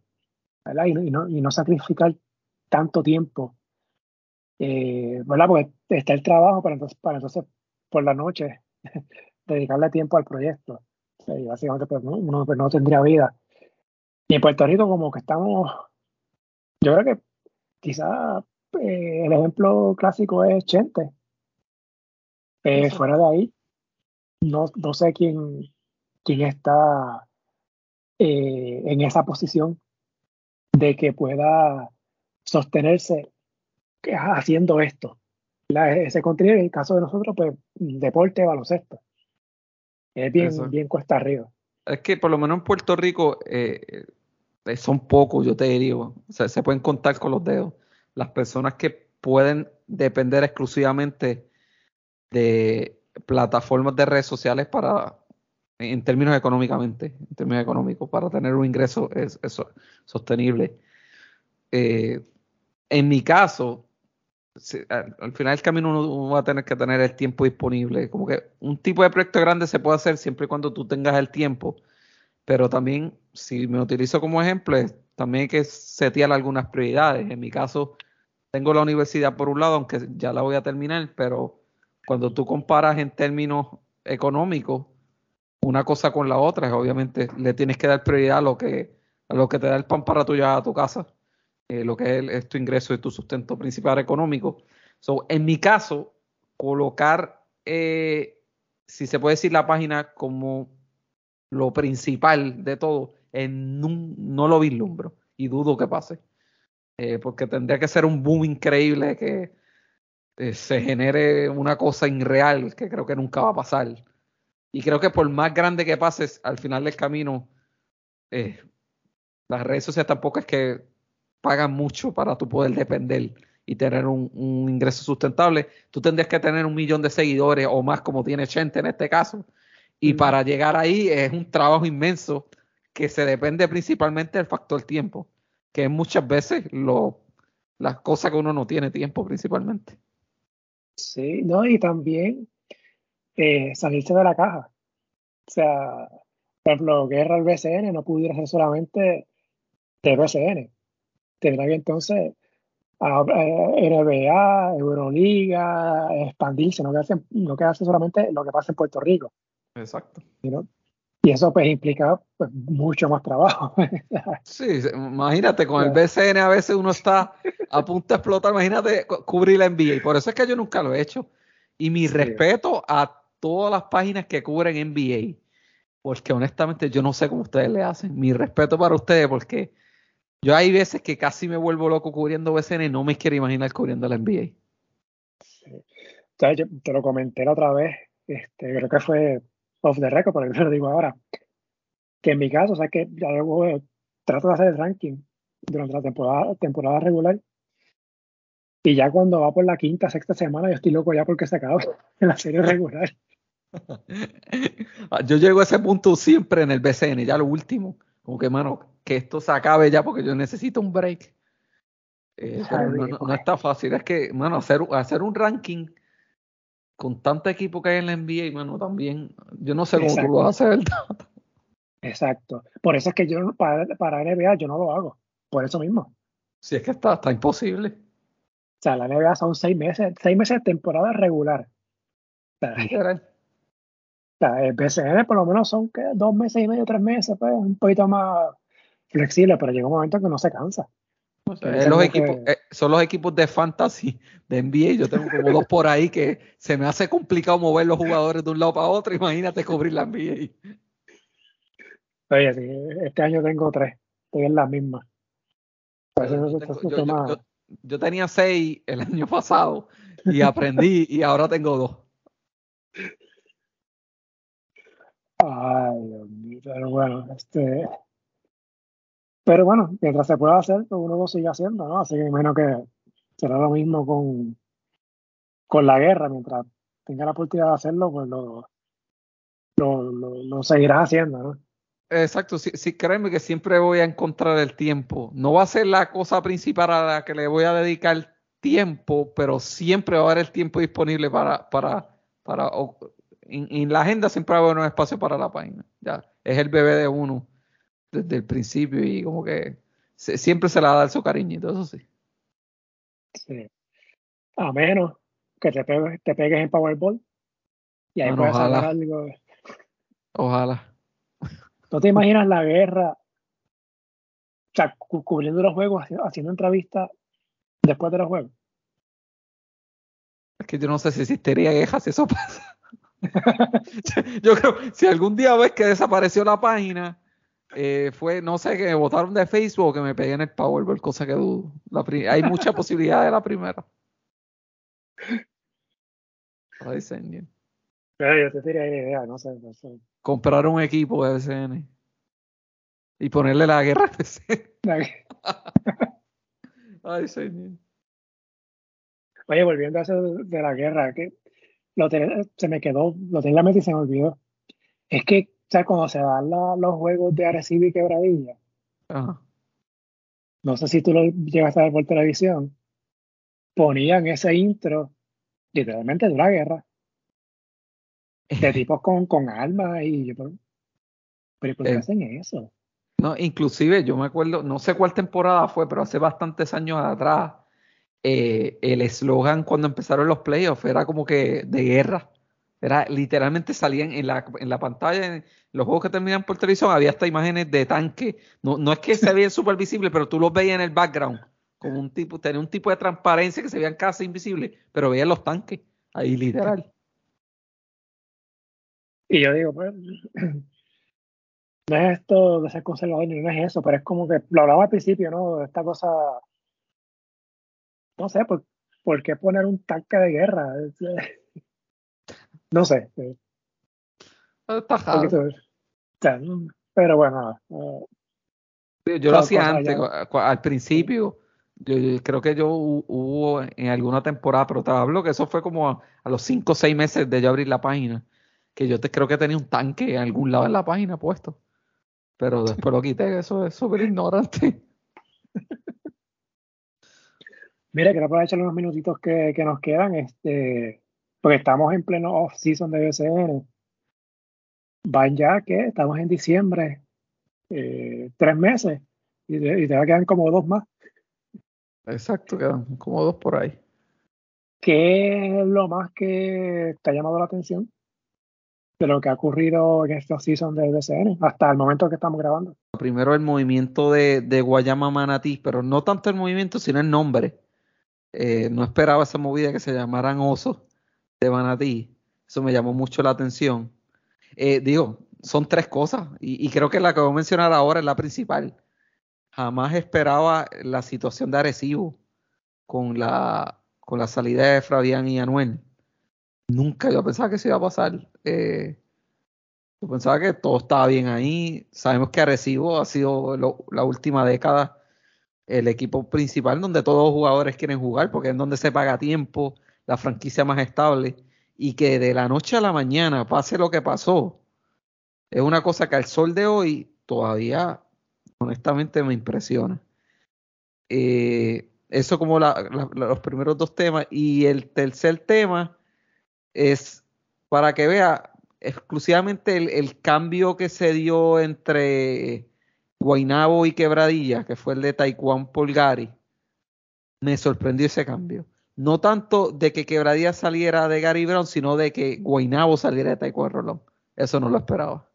¿verdad? Y, no, y no, sacrificar tanto tiempo, eh, ¿verdad? Porque está el trabajo para entonces, para entonces por la noche dedicarle tiempo al proyecto. Y básicamente pues, uno pues, no tendría vida. Y en Puerto Rico como que estamos, yo creo que quizá eh, el ejemplo clásico es Chente. Eh, fuera de ahí, no, no sé quién, quién está eh, en esa posición de que pueda sostenerse haciendo esto. ese contenido, en el caso de nosotros, pues deporte, baloncesto. Es bien, bien cuesta arriba. Es que por lo menos en Puerto Rico eh, son pocos, yo te digo. O sea, se pueden contar con los dedos. Las personas que pueden depender exclusivamente de plataformas de redes sociales para, en términos económicamente, en términos económicos, para tener un ingreso es, sostenible. Eh, en mi caso, al, final del camino uno, va a tener que tener el tiempo disponible. Como que un tipo de proyecto grande se puede hacer siempre y cuando tú tengas el tiempo. Pero también, si me utilizo como ejemplo, también hay que setear algunas prioridades. En mi caso, tengo la universidad por un lado, aunque ya la voy a terminar, pero cuando tú comparas en términos económicos una cosa con la otra, obviamente le tienes que dar prioridad a lo que, a lo que te da el pan para tu llevar a tu casa, eh, lo que es, tu ingreso y tu sustento principal económico. So, en mi caso, colocar, eh, si se puede decir la página como lo principal de todo, en no lo vislumbro y dudo que pase. Eh, porque tendría que ser un boom increíble que eh, se genere una cosa irreal que creo que nunca va a pasar. Y creo que por más grande que pases, al final del camino, eh, las redes sociales tampoco es que pagan mucho para tu poder depender y tener un, ingreso sustentable. Tú tendrías que tener un millón de seguidores o más como tiene Chente en este caso. Y para llegar ahí es un trabajo inmenso que se depende principalmente del factor tiempo, que es muchas veces lo, las cosas que uno no tiene tiempo principalmente. Sí, no, y también eh, salirse de la caja. O sea, por ejemplo, guerra al BCN no pudiera ser solamente de BCN. Tendrá que entonces a, NBA, Euroliga, expandirse, no quedarse, no quedarse solamente lo que pasa en Puerto Rico. Exacto. Y eso pues implica pues, mucho más trabajo. sí, imagínate, con el BCN a veces uno está a punto de explotar, imagínate cubrir la NBA. Y por eso es que yo nunca lo he hecho. Y mi respeto a todas las páginas que cubren NBA. Porque honestamente yo no sé cómo ustedes le hacen. Mi respeto para ustedes porque yo hay veces que casi me vuelvo loco cubriendo BCN y no me quiero imaginar cubriendo la NBA. Sí. yo te lo comenté la otra vez, este, creo que fue off the record, pero yo lo digo ahora, que en mi caso, o sea, que ya luego trato de hacer el ranking durante la temporada, temporada regular. Y ya cuando va por la quinta, sexta semana, yo estoy loco ya porque se acaba en la serie regular. yo llego a ese punto siempre en el BCN, ya lo último, como que, mano, que esto se acabe ya porque yo necesito un break. Eh, no, está fácil, es que, mano, hacer, hacer un ranking con tanto equipo que hay en la NBA, mano, también, yo no sé cómo tú lo a hacer. Exacto. Por eso es que yo para, para NBA yo no lo hago. Por eso mismo. Si es que está, está imposible. O sea, la NBA son seis meses, seis meses de temporada regular. O sea, el BCN por lo menos son ¿qué? dos meses y medio, tres meses, pues un poquito más flexible, pero llega un momento que no se cansa. Los equipos, eh, son los equipos de fantasy de NBA. Yo tengo como dos por ahí que se me hace complicado mover los jugadores de un lado para otro. Imagínate cubrir la NBA. Oye, sí, este año tengo tres. Estoy en la misma. Yo, tenía seis el año pasado y aprendí y ahora tengo dos. Ay, Dios mío, pero bueno, este. Pero bueno, mientras se pueda hacer, pues uno lo sigue haciendo, ¿no? Así que menos que será lo mismo con, con la guerra, mientras tenga la oportunidad de hacerlo, pues lo, lo, lo, seguirá haciendo, ¿no? Exacto, sí, sí, créeme que siempre voy a encontrar el tiempo. No va a ser la cosa principal a la que le voy a dedicar tiempo, pero siempre va a haber el tiempo disponible para, para, para en, la agenda siempre va a haber un espacio para la página. Ya, es el bebé de uno desde el principio y como que siempre se le va a dar su cariñito, eso sí. Sí. A menos que te pegues, te pegues en Powerball y ahí puedes ojalá. algo. Ojalá. ¿No te imaginas la guerra? O sea, cubriendo los juegos, haciendo entrevistas después de los juegos. Es que yo no sé si existiría guerra si eso pasa. yo creo, si algún día ves que desapareció la página, eh, fue, no sé, que me votaron de Facebook o que me pegué en el Powerball, cosa que dudo. hay mucha posibilidad de la primera. Yo te diría idea, no sé, Comprar un equipo de SN y ponerle la guerra Ay, señor. Oye, volviendo a eso de la guerra, que lo se me quedó, lo tenía en la mente y se me olvidó. Es que sea, cuando se dan los juegos de Arecibo y Quebradilla, no sé si tú lo llegas a ver por televisión, ponían ese intro literalmente de una guerra de tipos con, con armas y yo, pero ¿por qué eh, hacen eso? No, inclusive yo me acuerdo, no sé cuál temporada fue, pero hace bastantes años atrás, eh, el eslogan cuando empezaron los playoffs era como que de guerra. Era literalmente salían en la, en la pantalla, en los juegos que terminan por televisión, había hasta imágenes de tanque. No, no es que se veían súper visibles, pero tú los veías en el background. Como un tipo, tenía un tipo de transparencia que se veían casi invisibles, pero veían los tanques ahí literal. Y yo digo, pues, no es esto de ser conservador ni no es eso, pero es como que lo hablaba al principio, ¿no? Esta cosa, no sé, ¿por, ¿por qué poner un tanque de guerra? No sé. Está pero bueno. yo lo hacía antes, al principio. Yo, creo que yo hubo en alguna temporada, pero te hablo que eso fue como a, a los 5 o 6 meses de yo abrir la página que yo te creo que tenía un tanque en algún lado en la página puesto. Pero después lo quité, eso es súper ignorante. Mira, quiero aprovechar unos minutitos que, nos quedan, este, porque estamos en pleno off-season de BCN. Van ya que estamos en diciembre, eh, tres meses, y te, y te quedan como dos más. Exacto, quedan como dos por ahí. ¿Qué es lo más que te ha llamado la atención? de lo que ha ocurrido en esta season del BCN, hasta el momento que estamos grabando. Primero el movimiento de, de Guayama Manatí, pero no tanto el movimiento, sino el nombre. Eh, no esperaba esa movida que se llamaran osos de Manatí. Eso me llamó mucho la atención. Eh, digo, son tres cosas, y, creo que la que voy a mencionar ahora es la principal. Jamás esperaba la situación de Arecibo con la, con la salida de Fabián y Anuel Nunca yo pensaba que se iba a pasar. Eh, yo pensaba que todo estaba bien ahí. Sabemos que Arecibo ha sido la última década el equipo principal donde todos los jugadores quieren jugar porque es donde se paga tiempo, la franquicia más estable y que de la noche a la mañana pase lo que pasó. Es una cosa que al sol de hoy todavía honestamente me impresiona. Eh, eso como los primeros dos temas. Y el tercer tema es para que vea exclusivamente el, cambio que se dio entre Guainabo y Quebradilla, que fue el de Taekwondo Polgari. Me sorprendió ese cambio. No tanto de que Quebradilla saliera de Gary Brown, sino de que Guainabo saliera de Taekwondo Rolón. Eso no lo esperaba.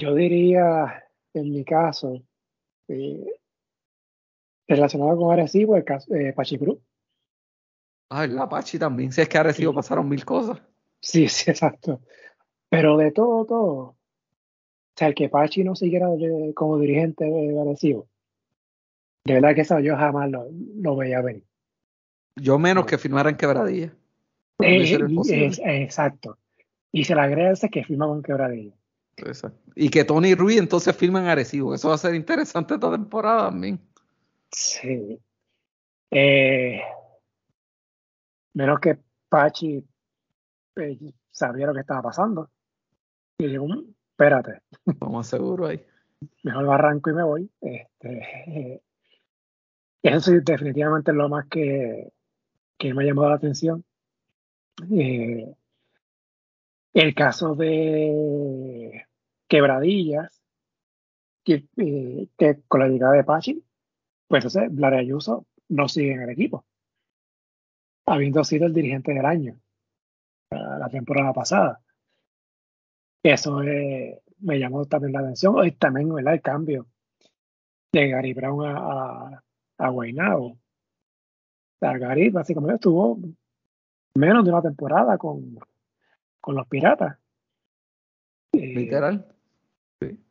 Yo diría, en mi caso, eh, relacionado con Arecibo, el caso, eh, Ay, la Apache también. Si es que ha recibido pasaron mil cosas. Sí, sí, exacto. Pero de todo, todo. O sea, el que Pachi no siguiera como dirigente de Arecibo. De verdad que eso yo jamás lo, veía venir. Yo menos que firmara en quebradilla. Eh, exacto. Y se le agradece que firma con quebradilla. Exacto. Y que Tony Ruiz entonces firma en Arecibo. Eso va a ser interesante esta temporada también. Sí. Eh, menos que Pachi eh, sabía lo que estaba pasando. Y digo, mm, espérate. Vamos seguro ahí. Mejor arranco y me voy. Este, eso definitivamente es lo más que, que me ha llamado la atención. Eh, el caso de Quebradillas, que, eh, que, con la llegada de Pachi, pues entonces Lara Ayuso no sigue en el equipo habiendo sido el dirigente del año la temporada pasada. Eso me llamó también la atención. Y también el cambio de Gary Brown a, a, Guaynabo. Gary básicamente estuvo menos de una temporada con, con los Piratas. Eh, Literal.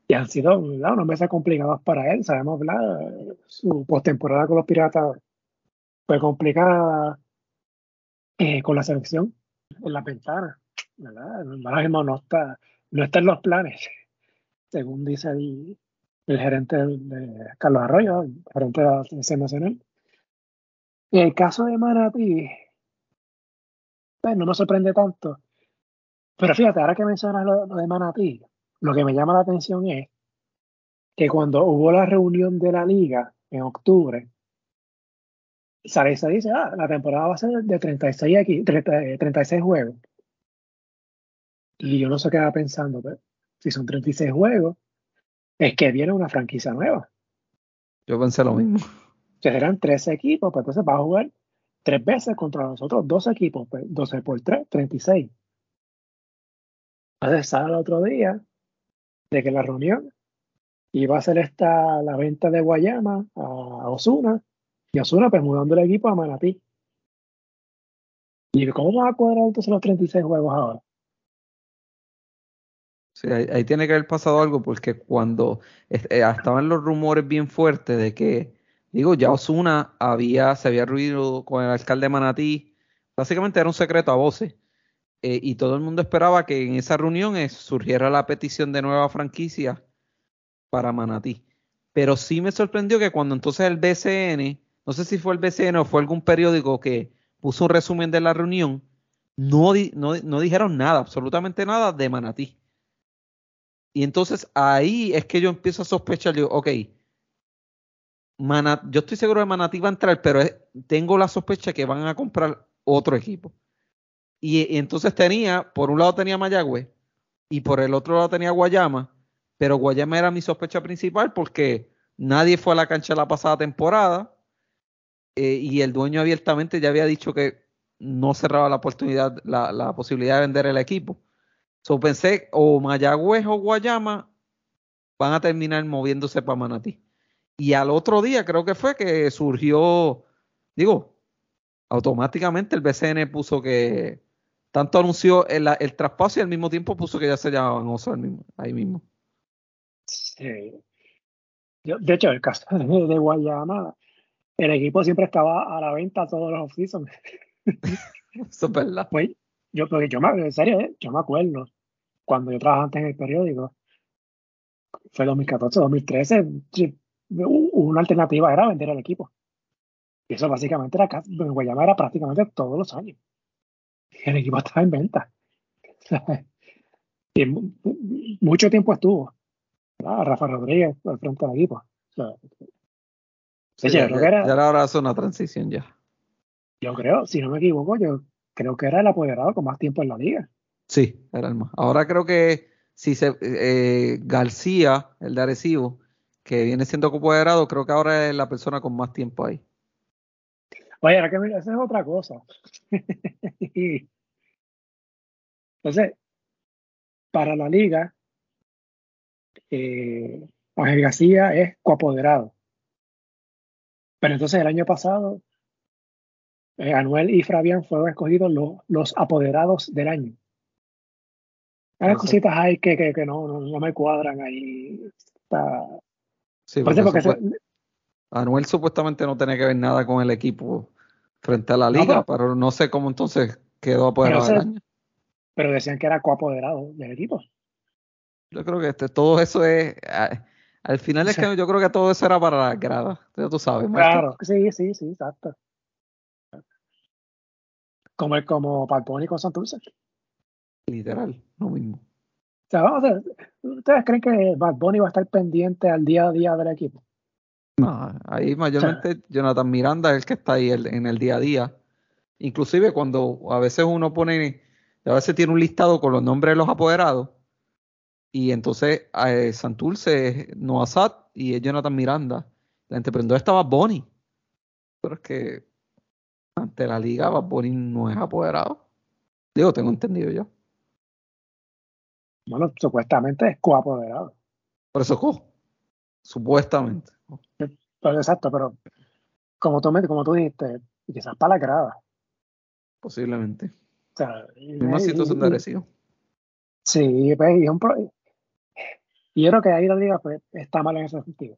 Y han sido unos meses complicados para él. Sabemos, su postemporada con los Piratas fue complicada eh, con la selección en la ventana, ¿verdad? no está, no está en los planes, según dice el, gerente de, Carlos Arroyo, el gerente de la selección nacional. Y el caso de Manatí, pues, no me sorprende tanto. Pero fíjate, ahora que mencionas lo, de Manatí, lo que me llama la atención es que cuando hubo la reunión de la liga en octubre, se dice, ah, la temporada va a ser de 36, aquí, 36 juegos. Y yo no sé qué va pensando, pero si son 36 juegos, es que viene una franquicia nueva. Yo pensé lo mismo. Si serán 13 equipos, pues entonces va a jugar tres veces contra nosotros, dos equipos, pues 12 por 3, 36. Entonces sale el otro día de que la reunión iba a ser esta la venta de Guayama a Osuna y Osuna pues mudando el equipo a Manatí. ¿Y cómo va a cuadrar entonces los 36 juegos ahora? Sí, ahí, tiene que haber pasado algo porque cuando eh, estaban los rumores bien fuertes de que, digo, ya Osuna había, se había ruido con el alcalde de Manatí, básicamente era un secreto a voces. Eh, y todo el mundo esperaba que en esa reunión eh, surgiera la petición de nueva franquicia para Manatí. Pero sí me sorprendió que cuando entonces el BCN, no sé si fue el BCN o fue algún periódico que puso un resumen de la reunión, no dijeron nada, absolutamente nada de Manatí. Y entonces ahí es que yo empiezo a sospechar, digo, ok, yo estoy seguro de Manatí va a entrar, pero tengo la sospecha que van a comprar otro equipo. Y, entonces tenía, por un lado tenía Mayagüe y por el otro lado tenía Guayama, pero Guayama era mi sospecha principal porque nadie fue a la cancha la pasada temporada eh, y el dueño abiertamente ya había dicho que no cerraba la oportunidad, la, la posibilidad de vender el equipo. So pensé, o Mayagüez o Guayama van a terminar moviéndose para Manatí. Y al otro día creo que fue que surgió, digo, automáticamente el BCN puso que tanto anunció el, traspaso y al mismo tiempo puso que ya se llamaban Oso ahí mismo. Sí. de hecho, el caso de, Guayama, el equipo siempre estaba a la venta todos los off-season. Eso es verdad. Pues, yo, porque yo en serio, ¿eh? yo me acuerdo cuando yo trabajaba antes en el periódico, fue 2014, 2013, una alternativa era vender el equipo. Y eso básicamente era, en Guayama era prácticamente todos los años. El equipo estaba en venta. y mucho tiempo estuvo. Rafa Rodríguez al frente del equipo. ya, era, hora de una transición ya. Yo creo, si no me equivoco, yo creo que era el apoderado con más tiempo en la liga. Sí, era el más. Ahora creo que si se eh, García, el de Arecibo, que viene siendo apoderado, creo que ahora es la persona con más tiempo ahí. Oye, ahora que mira, esa es otra cosa. Entonces, para la liga, eh, Ángel García es coapoderado. Pero entonces el año pasado, eh, Anuel y Fabián fueron escogidos los, los apoderados del año. Hay cositas ahí que, que, no, no, me cuadran ahí. Sí, Anuel supuestamente no tiene que ver nada con el equipo frente a la liga, pero, no sé cómo entonces quedó apoderado pero, pero decían que era coapoderado del equipo. Yo creo que este, todo eso es. al final es que yo creo que todo eso era para la grada. Tú sabes. Claro, sí, sí, sí, exacto. Como, como Palponi con Santurce. Literal, lo mismo. O sea, vamos a ver, ¿ustedes creen que Bad Bunny va a estar pendiente al día a día del equipo? No, ahí mayormente Jonathan Miranda es el que está ahí en el día a día. Inclusive cuando a veces uno pone, a veces tiene un listado con los nombres de los apoderados, y entonces eh, Santurce es Noasat y es Jonathan Miranda. La emprendedora estaba Bonnie. Pero es que ante la liga Bad Bunny no es apoderado. Digo, tengo entendido yo. Bueno, supuestamente es coapoderado. Por eso co. Supuestamente. Pero, exacto, pero como tú, como tú dijiste, quizás para la grada. Posiblemente. O sea, Misma situación de agresivo. Sí, pues, y, un y yo creo que ahí la liga pues, está mal en ese sentido.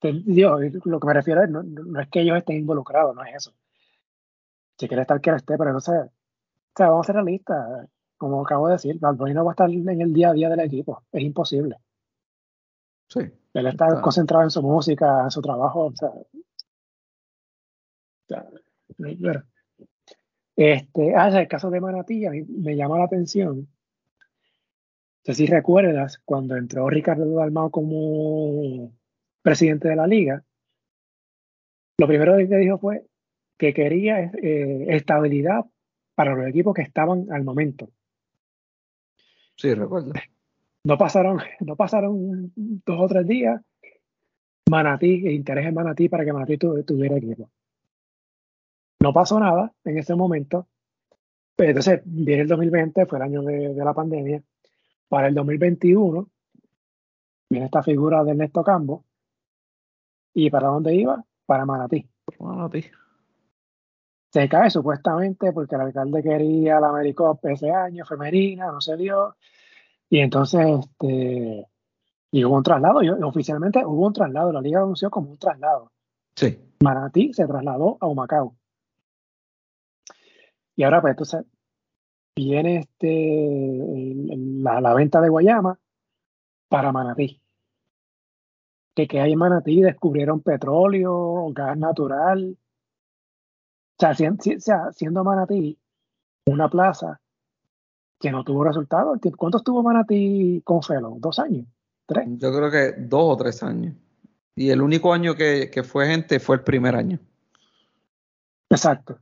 Yo, lo que me refiero es, no, no, es que ellos estén involucrados, no es eso. Si quiere estar, quiere esté, pero no sé. O sea, vamos a ser realistas como acabo de decir, Balboni no va a estar en el día a día del equipo, es imposible. Sí. Él está, concentrado en su música, en su trabajo. O sea, este, ah, el caso de Manatí me llama la atención. No sé si recuerdas cuando entró Ricardo Dalmao como presidente de la liga, lo primero que dijo fue que quería eh, estabilidad para los equipos que estaban al momento. Sí, recuerdo. No pasaron, no pasaron dos o tres días. Manatí, interés en Manatí para que Manatí tuviera equipo. No pasó nada en ese momento. Entonces, viene el 2020, fue el año de, la pandemia. Para el 2021, viene esta figura de Ernesto Cambo. ¿Y para dónde iba? Para Manatí. Manatí. Se cae supuestamente porque el alcalde quería la Americop ese año, femenina, no se dio. Y entonces, este, y hubo un traslado. Y oficialmente hubo un traslado. La liga anunció como un traslado. Sí. Manatí se trasladó a Humacao. Y ahora, pues entonces, viene este, la, venta de Guayama para Manatí. Que, que hay en Manatí descubrieron petróleo, gas natural. O sea, siendo, Manatí una plaza que no tuvo resultado. ¿Cuánto estuvo Manatí con Felo? ¿Dos años? ¿Tres? Yo creo que dos o tres años. Y el único año que, que fue gente fue el primer año. Exacto.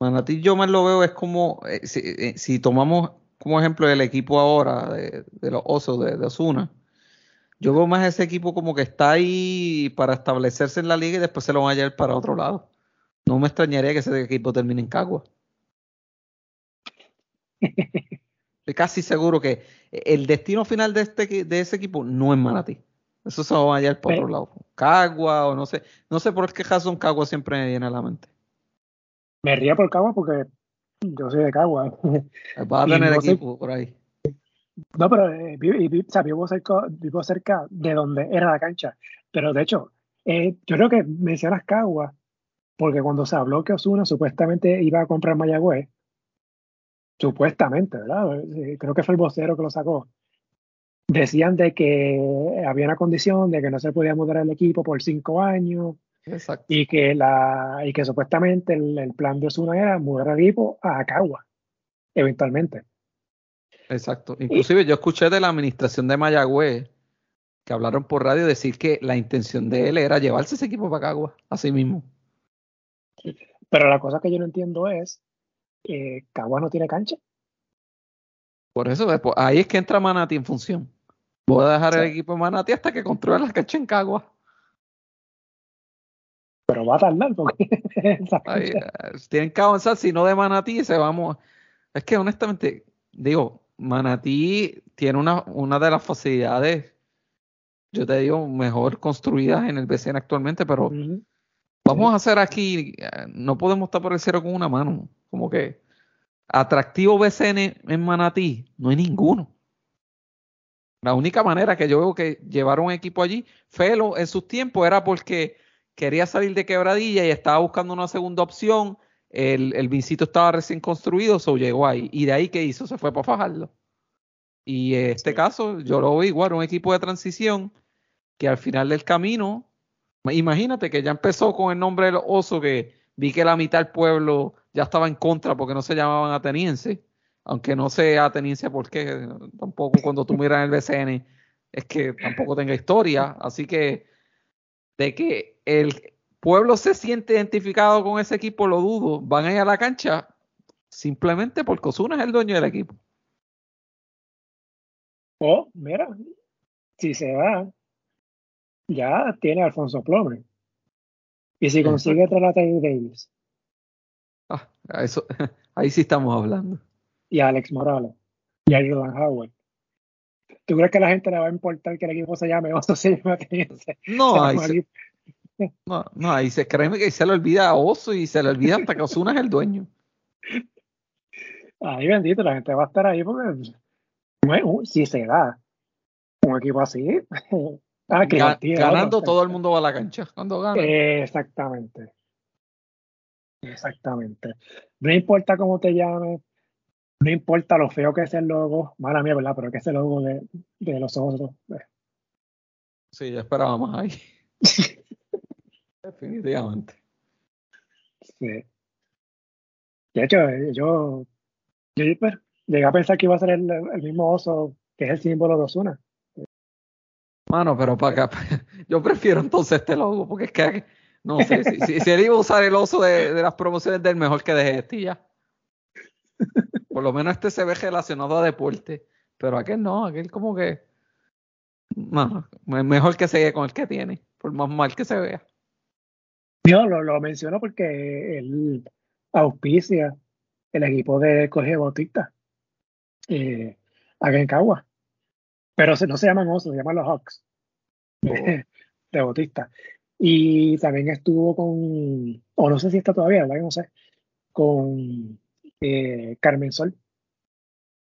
Manatí yo más lo veo es como, eh, eh, si, tomamos como ejemplo el equipo ahora de, los Osos de, Osuna, yo veo más ese equipo como que está ahí para establecerse en la liga y después se lo van a llevar para otro lado. No me extrañaría que ese equipo termine en Cagua. Estoy casi seguro que el destino final de, este, de ese equipo no es Manatí. Eso se va a llevar para otro lado. Cagua o no sé. No sé por qué Jason Cagua siempre me viene a la mente. Me ría por Cagua porque yo soy de Cagua. Va a tener equipo por ahí. No, pero eh, vivo, cerca, de donde era la cancha. Pero de hecho, eh, yo creo que mencionas Cagua porque cuando se habló que Osuna supuestamente iba a comprar Mayagüez, supuestamente, ¿verdad? Eh, creo que fue el vocero que lo sacó. Decían de que había una condición de que no se podía mudar el equipo por cinco años y que, la, y que supuestamente el, plan de Osuna era mudar a equipo a Cagua, eventualmente. Exacto. Inclusive yo escuché de la administración de Mayagüez que hablaron por radio decir que la intención de él era llevarse ese equipo para Cagua, así mismo. Pero la cosa que yo no entiendo es, que Cagua no tiene cancha. Por eso, ahí es que entra Manati en función. Voy a dejar el equipo de Manati hasta que controle la cancha en Cagua pero va a tardar porque eh, tienen que avanzar, si no de Manatí se vamos. Es que honestamente, digo, Manatí tiene una, una de las facilidades, yo te digo, mejor construidas en el BCN actualmente, pero vamos a hacer aquí, eh, no podemos estar por el cero con una mano, como que atractivo BCN en Manatí, no hay ninguno. La única manera que yo veo que llevar un equipo allí, Felo en sus tiempos era porque quería salir de quebradilla y estaba buscando una segunda opción. El, el Vincito estaba recién construido, so llegó ahí. Y de ahí que hizo, se fue para fajarlo. Y este caso, yo lo veo igual, un equipo de transición que al final del camino, imagínate que ya empezó con el nombre del oso, que vi que la mitad del pueblo ya estaba en contra porque no se llamaban atenienses, aunque no sé ateniense por qué, tampoco cuando tú miras el BCN es que tampoco tenga historia, así que de que el pueblo se siente identificado con ese equipo, lo dudo. Van a ir a la cancha simplemente porque Osuna es el dueño del equipo. Oh, mira, si se va, ya tiene a Alfonso Plomer. Y si consigue traer a Davis. Ah, eso, ahí sí estamos hablando. Y a Alex Morales. Y a Jordan Howard. ¿Tú crees que a la gente le va a importar que el equipo se llame Oso No, ahí se, no, no, ahí se créeme que se le olvida a Oso y se le olvida hasta que Osuna es el dueño. Ay, bendito, la gente va a estar ahí porque bueno, si se da un equipo así. Ah, ganando todo el mundo va a la cancha cuando gana. exactamente. Exactamente. No importa cómo te llames, no importa lo feo que es el logo, mala mía, ¿verdad? Pero que es el logo de, de los otros. Sí, ya esperábamos ahí. Definitivamente. Sí. De hecho, eh, yo, yo pues, llegué a pensar que iba a ser el, mismo oso que es el símbolo de Osuna. Mano, pero para acá, yo prefiero entonces este logo, porque es que, no sé, si, si, él iba a usar el oso de, las promociones del mejor que deje este ya. Por lo menos este se ve relacionado a deporte, pero aquel no, aquel como que, no, mejor que sigue con el que tiene, por más mal que se vea. Yo lo, lo menciono porque él auspicia el equipo de Colegio Bautista, eh, acá en Cagua. Pero no se llaman osos, se llaman los Hawks oh. de Bautista. Y también estuvo con, o no sé si está todavía, ¿verdad? No sé, con eh, Carmen Sol.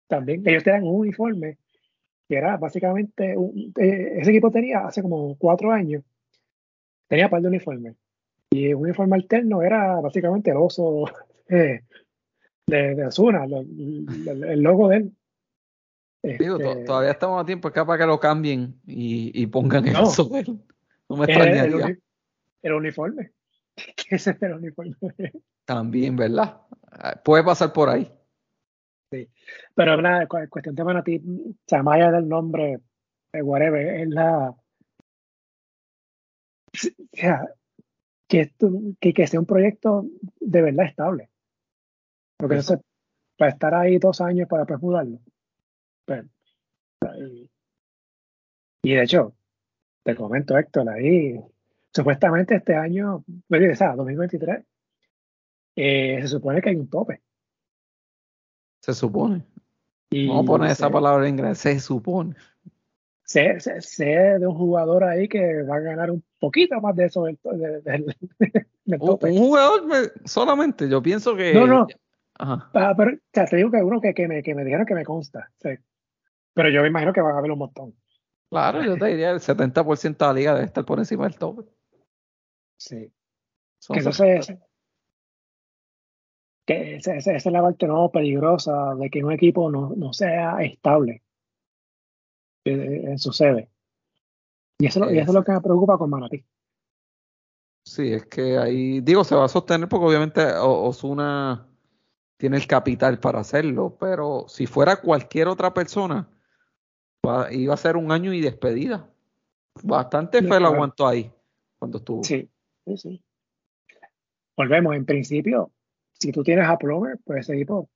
También, ellos tenían un uniforme que era básicamente, un, eh, ese equipo tenía hace como cuatro años, tenía par de uniformes. Y un uniforme alterno era básicamente el oso eh, de, de Osuna, el, logo de él. Digo, este, todavía estamos a tiempo, es capaz que lo cambien y, y pongan eso. No me extrañaría. El, el, uniforme. ¿Qué es el uniforme? También, ¿verdad? Ah, puede pasar por ahí. Sí. Pero la cuestión de Manatí, o sea, más allá del nombre, de whatever, es la. O sea, que, esto, que, que sea un proyecto de verdad estable. Porque no sé, para estar ahí dos años para después mudarlo. Pero, y, de hecho, te comento, Héctor, ahí supuestamente este año, o sea, 2023, eh, se supone que hay un tope. Se supone. Y Vamos a poner esa palabra en inglés, se supone. Sé, sé, de un jugador ahí que va a ganar un poquito más de eso del, tope. Un, jugador solamente, yo pienso que. No, no. Ajá. Ah, pero, te digo que uno que, que, me, que me dijeron que me consta. Pero yo me imagino que van a haber un montón. Claro, yo te diría el 70% de la liga debe estar por encima del tope. Sí. que entonces, que esa, es la parte no peligrosa de que un equipo no, no sea estable en su sede. Y eso, y eso es lo que me preocupa con Manatí. Sí, es que ahí, digo, se va a sostener porque obviamente Osuna tiene el capital para hacerlo, pero si fuera cualquier otra persona, iba a ser un año y despedida. Bastante fe lo aguantó ahí cuando estuvo. Sí, sí, sí. Volvemos, en principio, si tú tienes a Plomer, pues ese equipo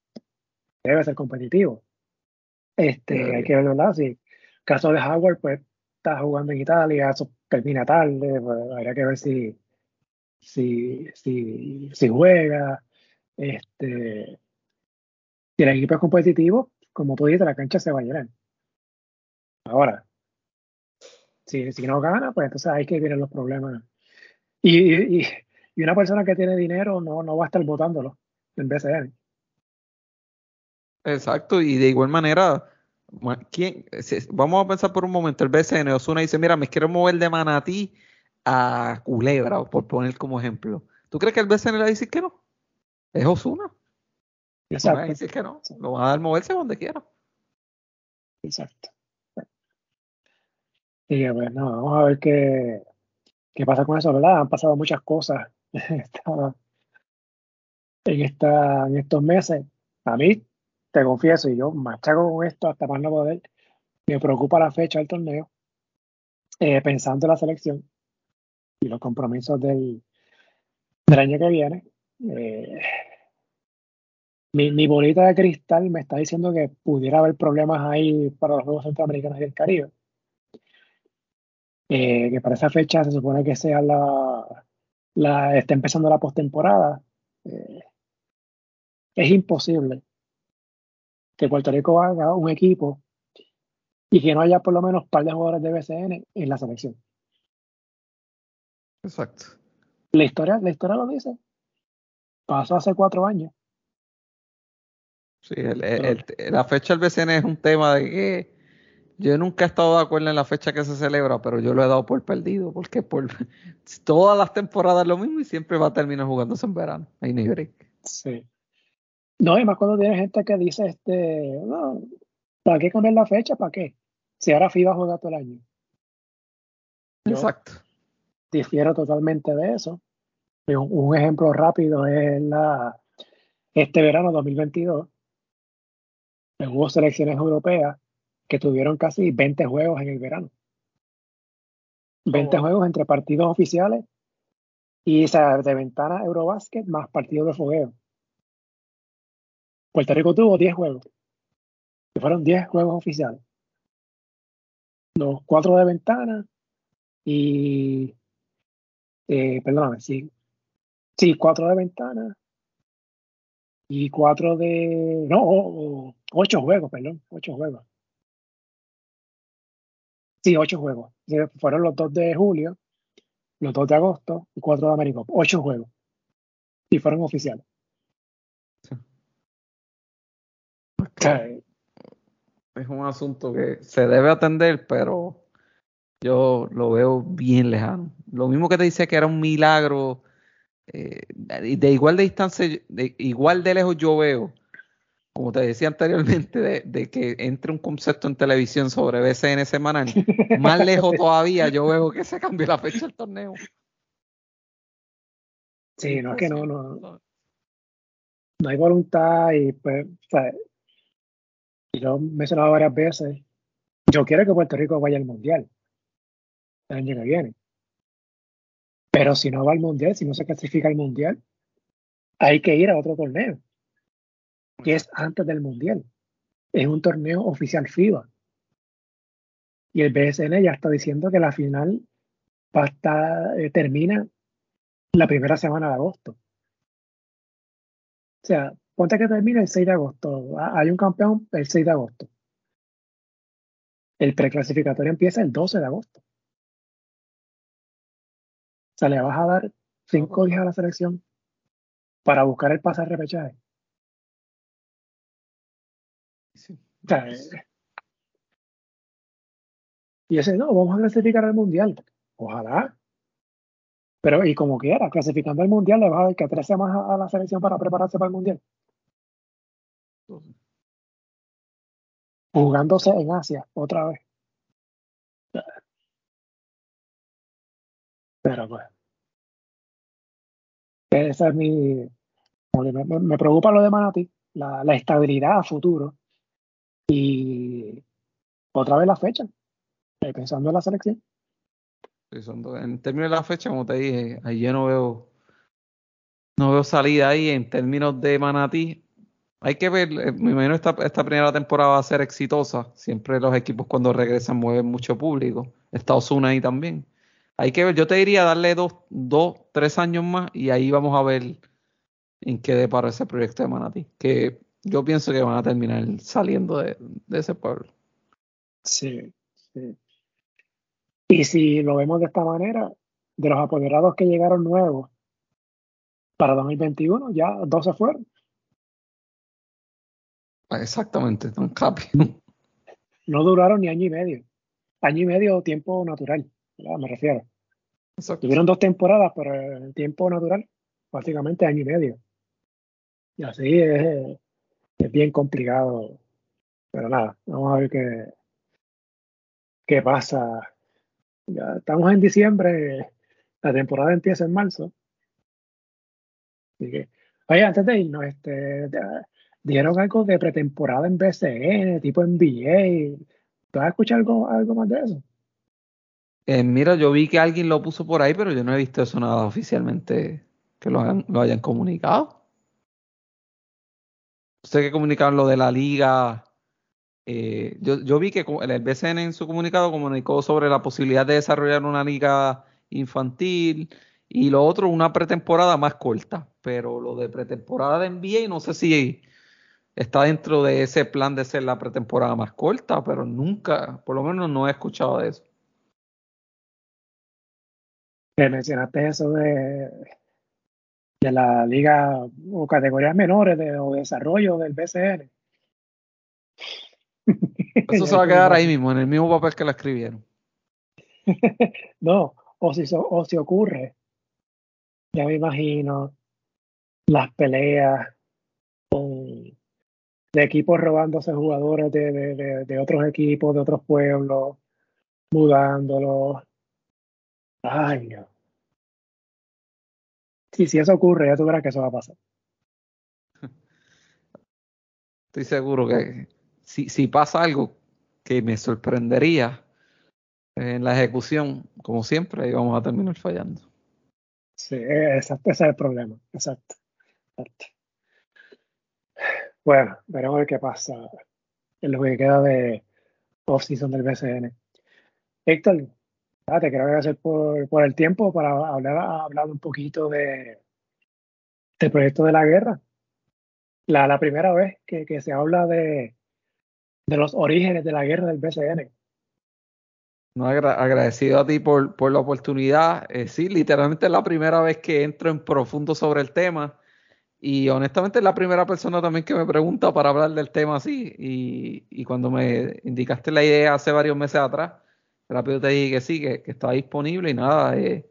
debe ser competitivo. Este, hay que verlo, ¿verdad? Si caso de Howard, pues está jugando en Italia, eso termina tarde, pues, habría que ver si, si, si, si juega. Este, si el equipo es competitivo, como tú dices, la cancha se va a llenar. Ahora, si, si no gana, pues entonces hay que vienen los problemas. Y, y, y, una persona que tiene dinero no, no va a estar votándolo en BCN. Exacto, y de igual manera, ¿quién? vamos a pensar por un momento, el BCN, Osuna dice, mira, me quiero mover de Manatí a Culebra, por poner como ejemplo. ¿Tú crees que el BCN le va a decir que no? Es Osuna. Exacto. No decir que no, lo va a dar moverse donde quiera. Exacto. Y bueno, vamos a ver qué, qué pasa con eso, ¿verdad? Han pasado muchas cosas en, esta, en estos meses. A mí, te confieso, y yo machaco con esto hasta más no poder, me preocupa la fecha del torneo, eh, pensando en la selección y los compromisos del, del año que viene. Eh, mi, bolita de cristal me está diciendo que pudiera haber problemas ahí para los Juegos Centroamericanos y el Caribe. Eh, que para esa fecha se supone que sea la, la está empezando la postemporada. Es imposible que Puerto Rico haga un equipo y que no haya por lo menos un par de jugadores de BCN en la selección. Exacto. La historia, la historia lo dice. Pasó hace cuatro años. Sí, la fecha del BCN es un tema de que yo nunca he estado de acuerdo en la fecha que se celebra, pero yo lo he dado por perdido, porque por todas las temporadas lo mismo y siempre va a terminar jugándose en verano. Ahí ni break. Sí. No, y más cuando tiene gente que dice, este, no, ¿para qué cambiar la fecha? ¿Para qué? Si ahora FIBA juega todo el año. Exacto. Difiero totalmente de eso. Un, un ejemplo rápido es la, este verano 2022. Hubo selecciones europeas que tuvieron casi 20 juegos en el verano. 20 juegos entre partidos oficiales y esa de ventana Eurobasket más partidos de fogueo. Puerto Rico tuvo 10 juegos. Y fueron 10 juegos oficiales. Los 4 de ventana y. Eh, perdóname, sí. Sí, 4 de ventana y 4 de. No, 8 juegos, perdón. 8 juegos. Sí, 8 juegos. Fueron los 2 de julio, los 2 de agosto y 4 de América. 8 juegos. Y fueron oficiales. Es un asunto que se debe atender, pero yo lo veo bien lejano. Lo mismo que te dice que era un milagro, eh, de igual de distancia, de, igual de lejos yo veo, como te decía anteriormente, de, que entre un concepto en televisión sobre BCN semanal, más lejos todavía yo veo que se cambie la fecha del torneo. Sí, no es que no, no. No hay voluntad y pues, yo me he mencionado varias veces, yo quiero que Puerto Rico vaya al Mundial el año que viene. Pero si no va al Mundial, si no se clasifica al Mundial, hay que ir a otro torneo, que es antes del Mundial. Es un torneo oficial FIBA. Y el BSN ya está diciendo que la final va a estar, eh, termina la primera semana de agosto. O sea, Ponte que termina el 6 de agosto. Hay un campeón el 6 de agosto. El preclasificatorio empieza el 12 de agosto. O sea, le vas a dar cinco días a la selección para buscar el pase al repechaje. Eh, y ese, no, vamos a clasificar al mundial. Ojalá. Pero, y como quiera, clasificando al mundial, le vas a dar que tres más a la selección para prepararse para el mundial. Jugándose en Asia otra vez. Pero pues. Esa es mi. Me, preocupa lo de Manati, la, estabilidad a futuro. Y otra vez la fecha. Eh, pensando en la selección. En términos de la fecha, como te dije, ahí yo no veo no veo salida ahí en términos de Manati hay que ver, eh, me imagino esta, esta primera temporada va a ser exitosa. Siempre los equipos cuando regresan mueven mucho público. Estados Unidos ahí también. Hay que ver, yo te diría darle dos, dos, tres años más y ahí vamos a ver en qué depara ese proyecto de Manatí. Que yo pienso que van a terminar saliendo de, ese pueblo. Sí, sí. Y si lo vemos de esta manera, de los apoderados que llegaron nuevos para 2021, ya dos se fueron. Exactamente, tan No duraron ni año y medio. Año y medio tiempo natural, me refiero. Tuvieron dos temporadas, pero el tiempo natural, básicamente año y medio. Y así es, es bien complicado. Pero nada, vamos a ver qué, qué pasa. Ya estamos en diciembre, la temporada empieza en marzo. Así que, oye, antes de irnos, este, dieron algo de pretemporada en BCN, tipo NBA. ¿Tú has escuchado algo, algo más de eso? Eh, mira, yo vi que alguien lo puso por ahí, pero yo no he visto eso nada oficialmente que lo, hayan, comunicado. Sé que comunicaron lo de la liga. Eh, yo, vi que el BCN en su comunicado comunicó sobre la posibilidad de desarrollar una liga infantil y lo otro, una pretemporada más corta. Pero lo de pretemporada de NBA, no sé si está dentro de ese plan de ser la pretemporada más corta, pero nunca, por lo menos no he escuchado de eso. Te mencionaste eso de, de la liga o categorías menores de, o desarrollo del BCN. Eso se va a quedar ahí mismo, en el mismo papel que la escribieron. no, o si, o si ocurre, ya me imagino las peleas de equipos robándose jugadores de, otros equipos, de otros pueblos, mudándolos. Ay, Dios. Sí, si eso ocurre, ya tú verás que eso va a pasar. Estoy seguro que si, pasa algo que me sorprendería, en la ejecución, como siempre, y vamos a terminar fallando. Sí, exacto, ese es el problema. Exacto. Bueno, veremos qué pasa en lo que queda de off-season del BCN. Héctor, te quiero agradecer por, el tiempo para hablar, un poquito de, del proyecto de la guerra. La, primera vez que se habla de, de los orígenes de la guerra del BCN. No, agradecido a ti por, por la oportunidad. Eh, sí, literalmente es la primera vez que entro en profundo sobre el tema. Y honestamente es la primera persona también que me pregunta para hablar del tema así. Y, cuando me indicaste la idea hace varios meses atrás, rápido te dije que sí, que, que está disponible y nada, eh,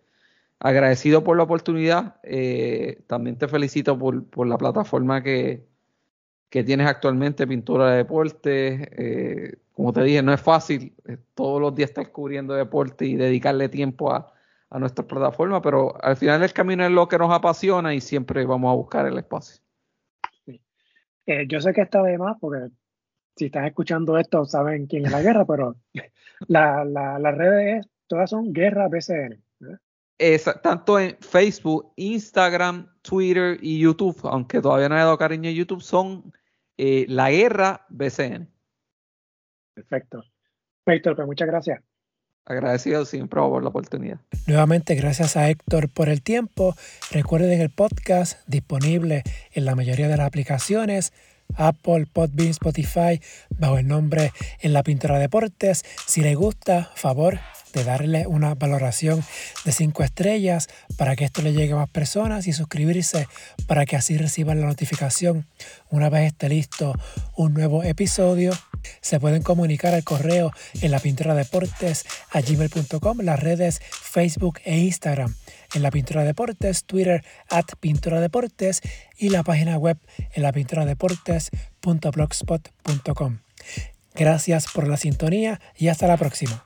agradecido por la oportunidad. Eh, también te felicito por, por la plataforma que, que tienes actualmente, Pintura de Deporte. Eh, como te dije, no es fácil eh, todos los días estar cubriendo deporte y dedicarle tiempo a, a nuestra plataforma, pero al final el camino es lo que nos apasiona y siempre vamos a buscar el espacio. Eh, yo sé que está de más porque si están escuchando esto saben quién es la guerra, pero las la, redes todas son Guerra BCN. Tanto en Facebook, Instagram, Twitter y YouTube, aunque todavía no he dado cariño a YouTube, son eh, La Guerra BCN. Perfecto. Héctor, pues muchas gracias. Agradecido siempre por la oportunidad. Nuevamente, gracias a Héctor por el tiempo. Recuerden el podcast disponible en la mayoría de las aplicaciones. Apple, Podbean, Spotify, bajo el nombre En la Pintura Deportes. Si les gusta, favor de darle una valoración de 5 estrellas para que esto le llegue a más personas y suscribirse para que así reciban la notificación una vez esté listo un nuevo episodio. Se pueden comunicar al correo en la pintura deportes gmail.com, las redes Facebook e Instagram en la pintura deportes, Twitter at pintura deportes y la página web en la pintura deportes.blogspot.com. Gracias por la sintonía y hasta la próxima.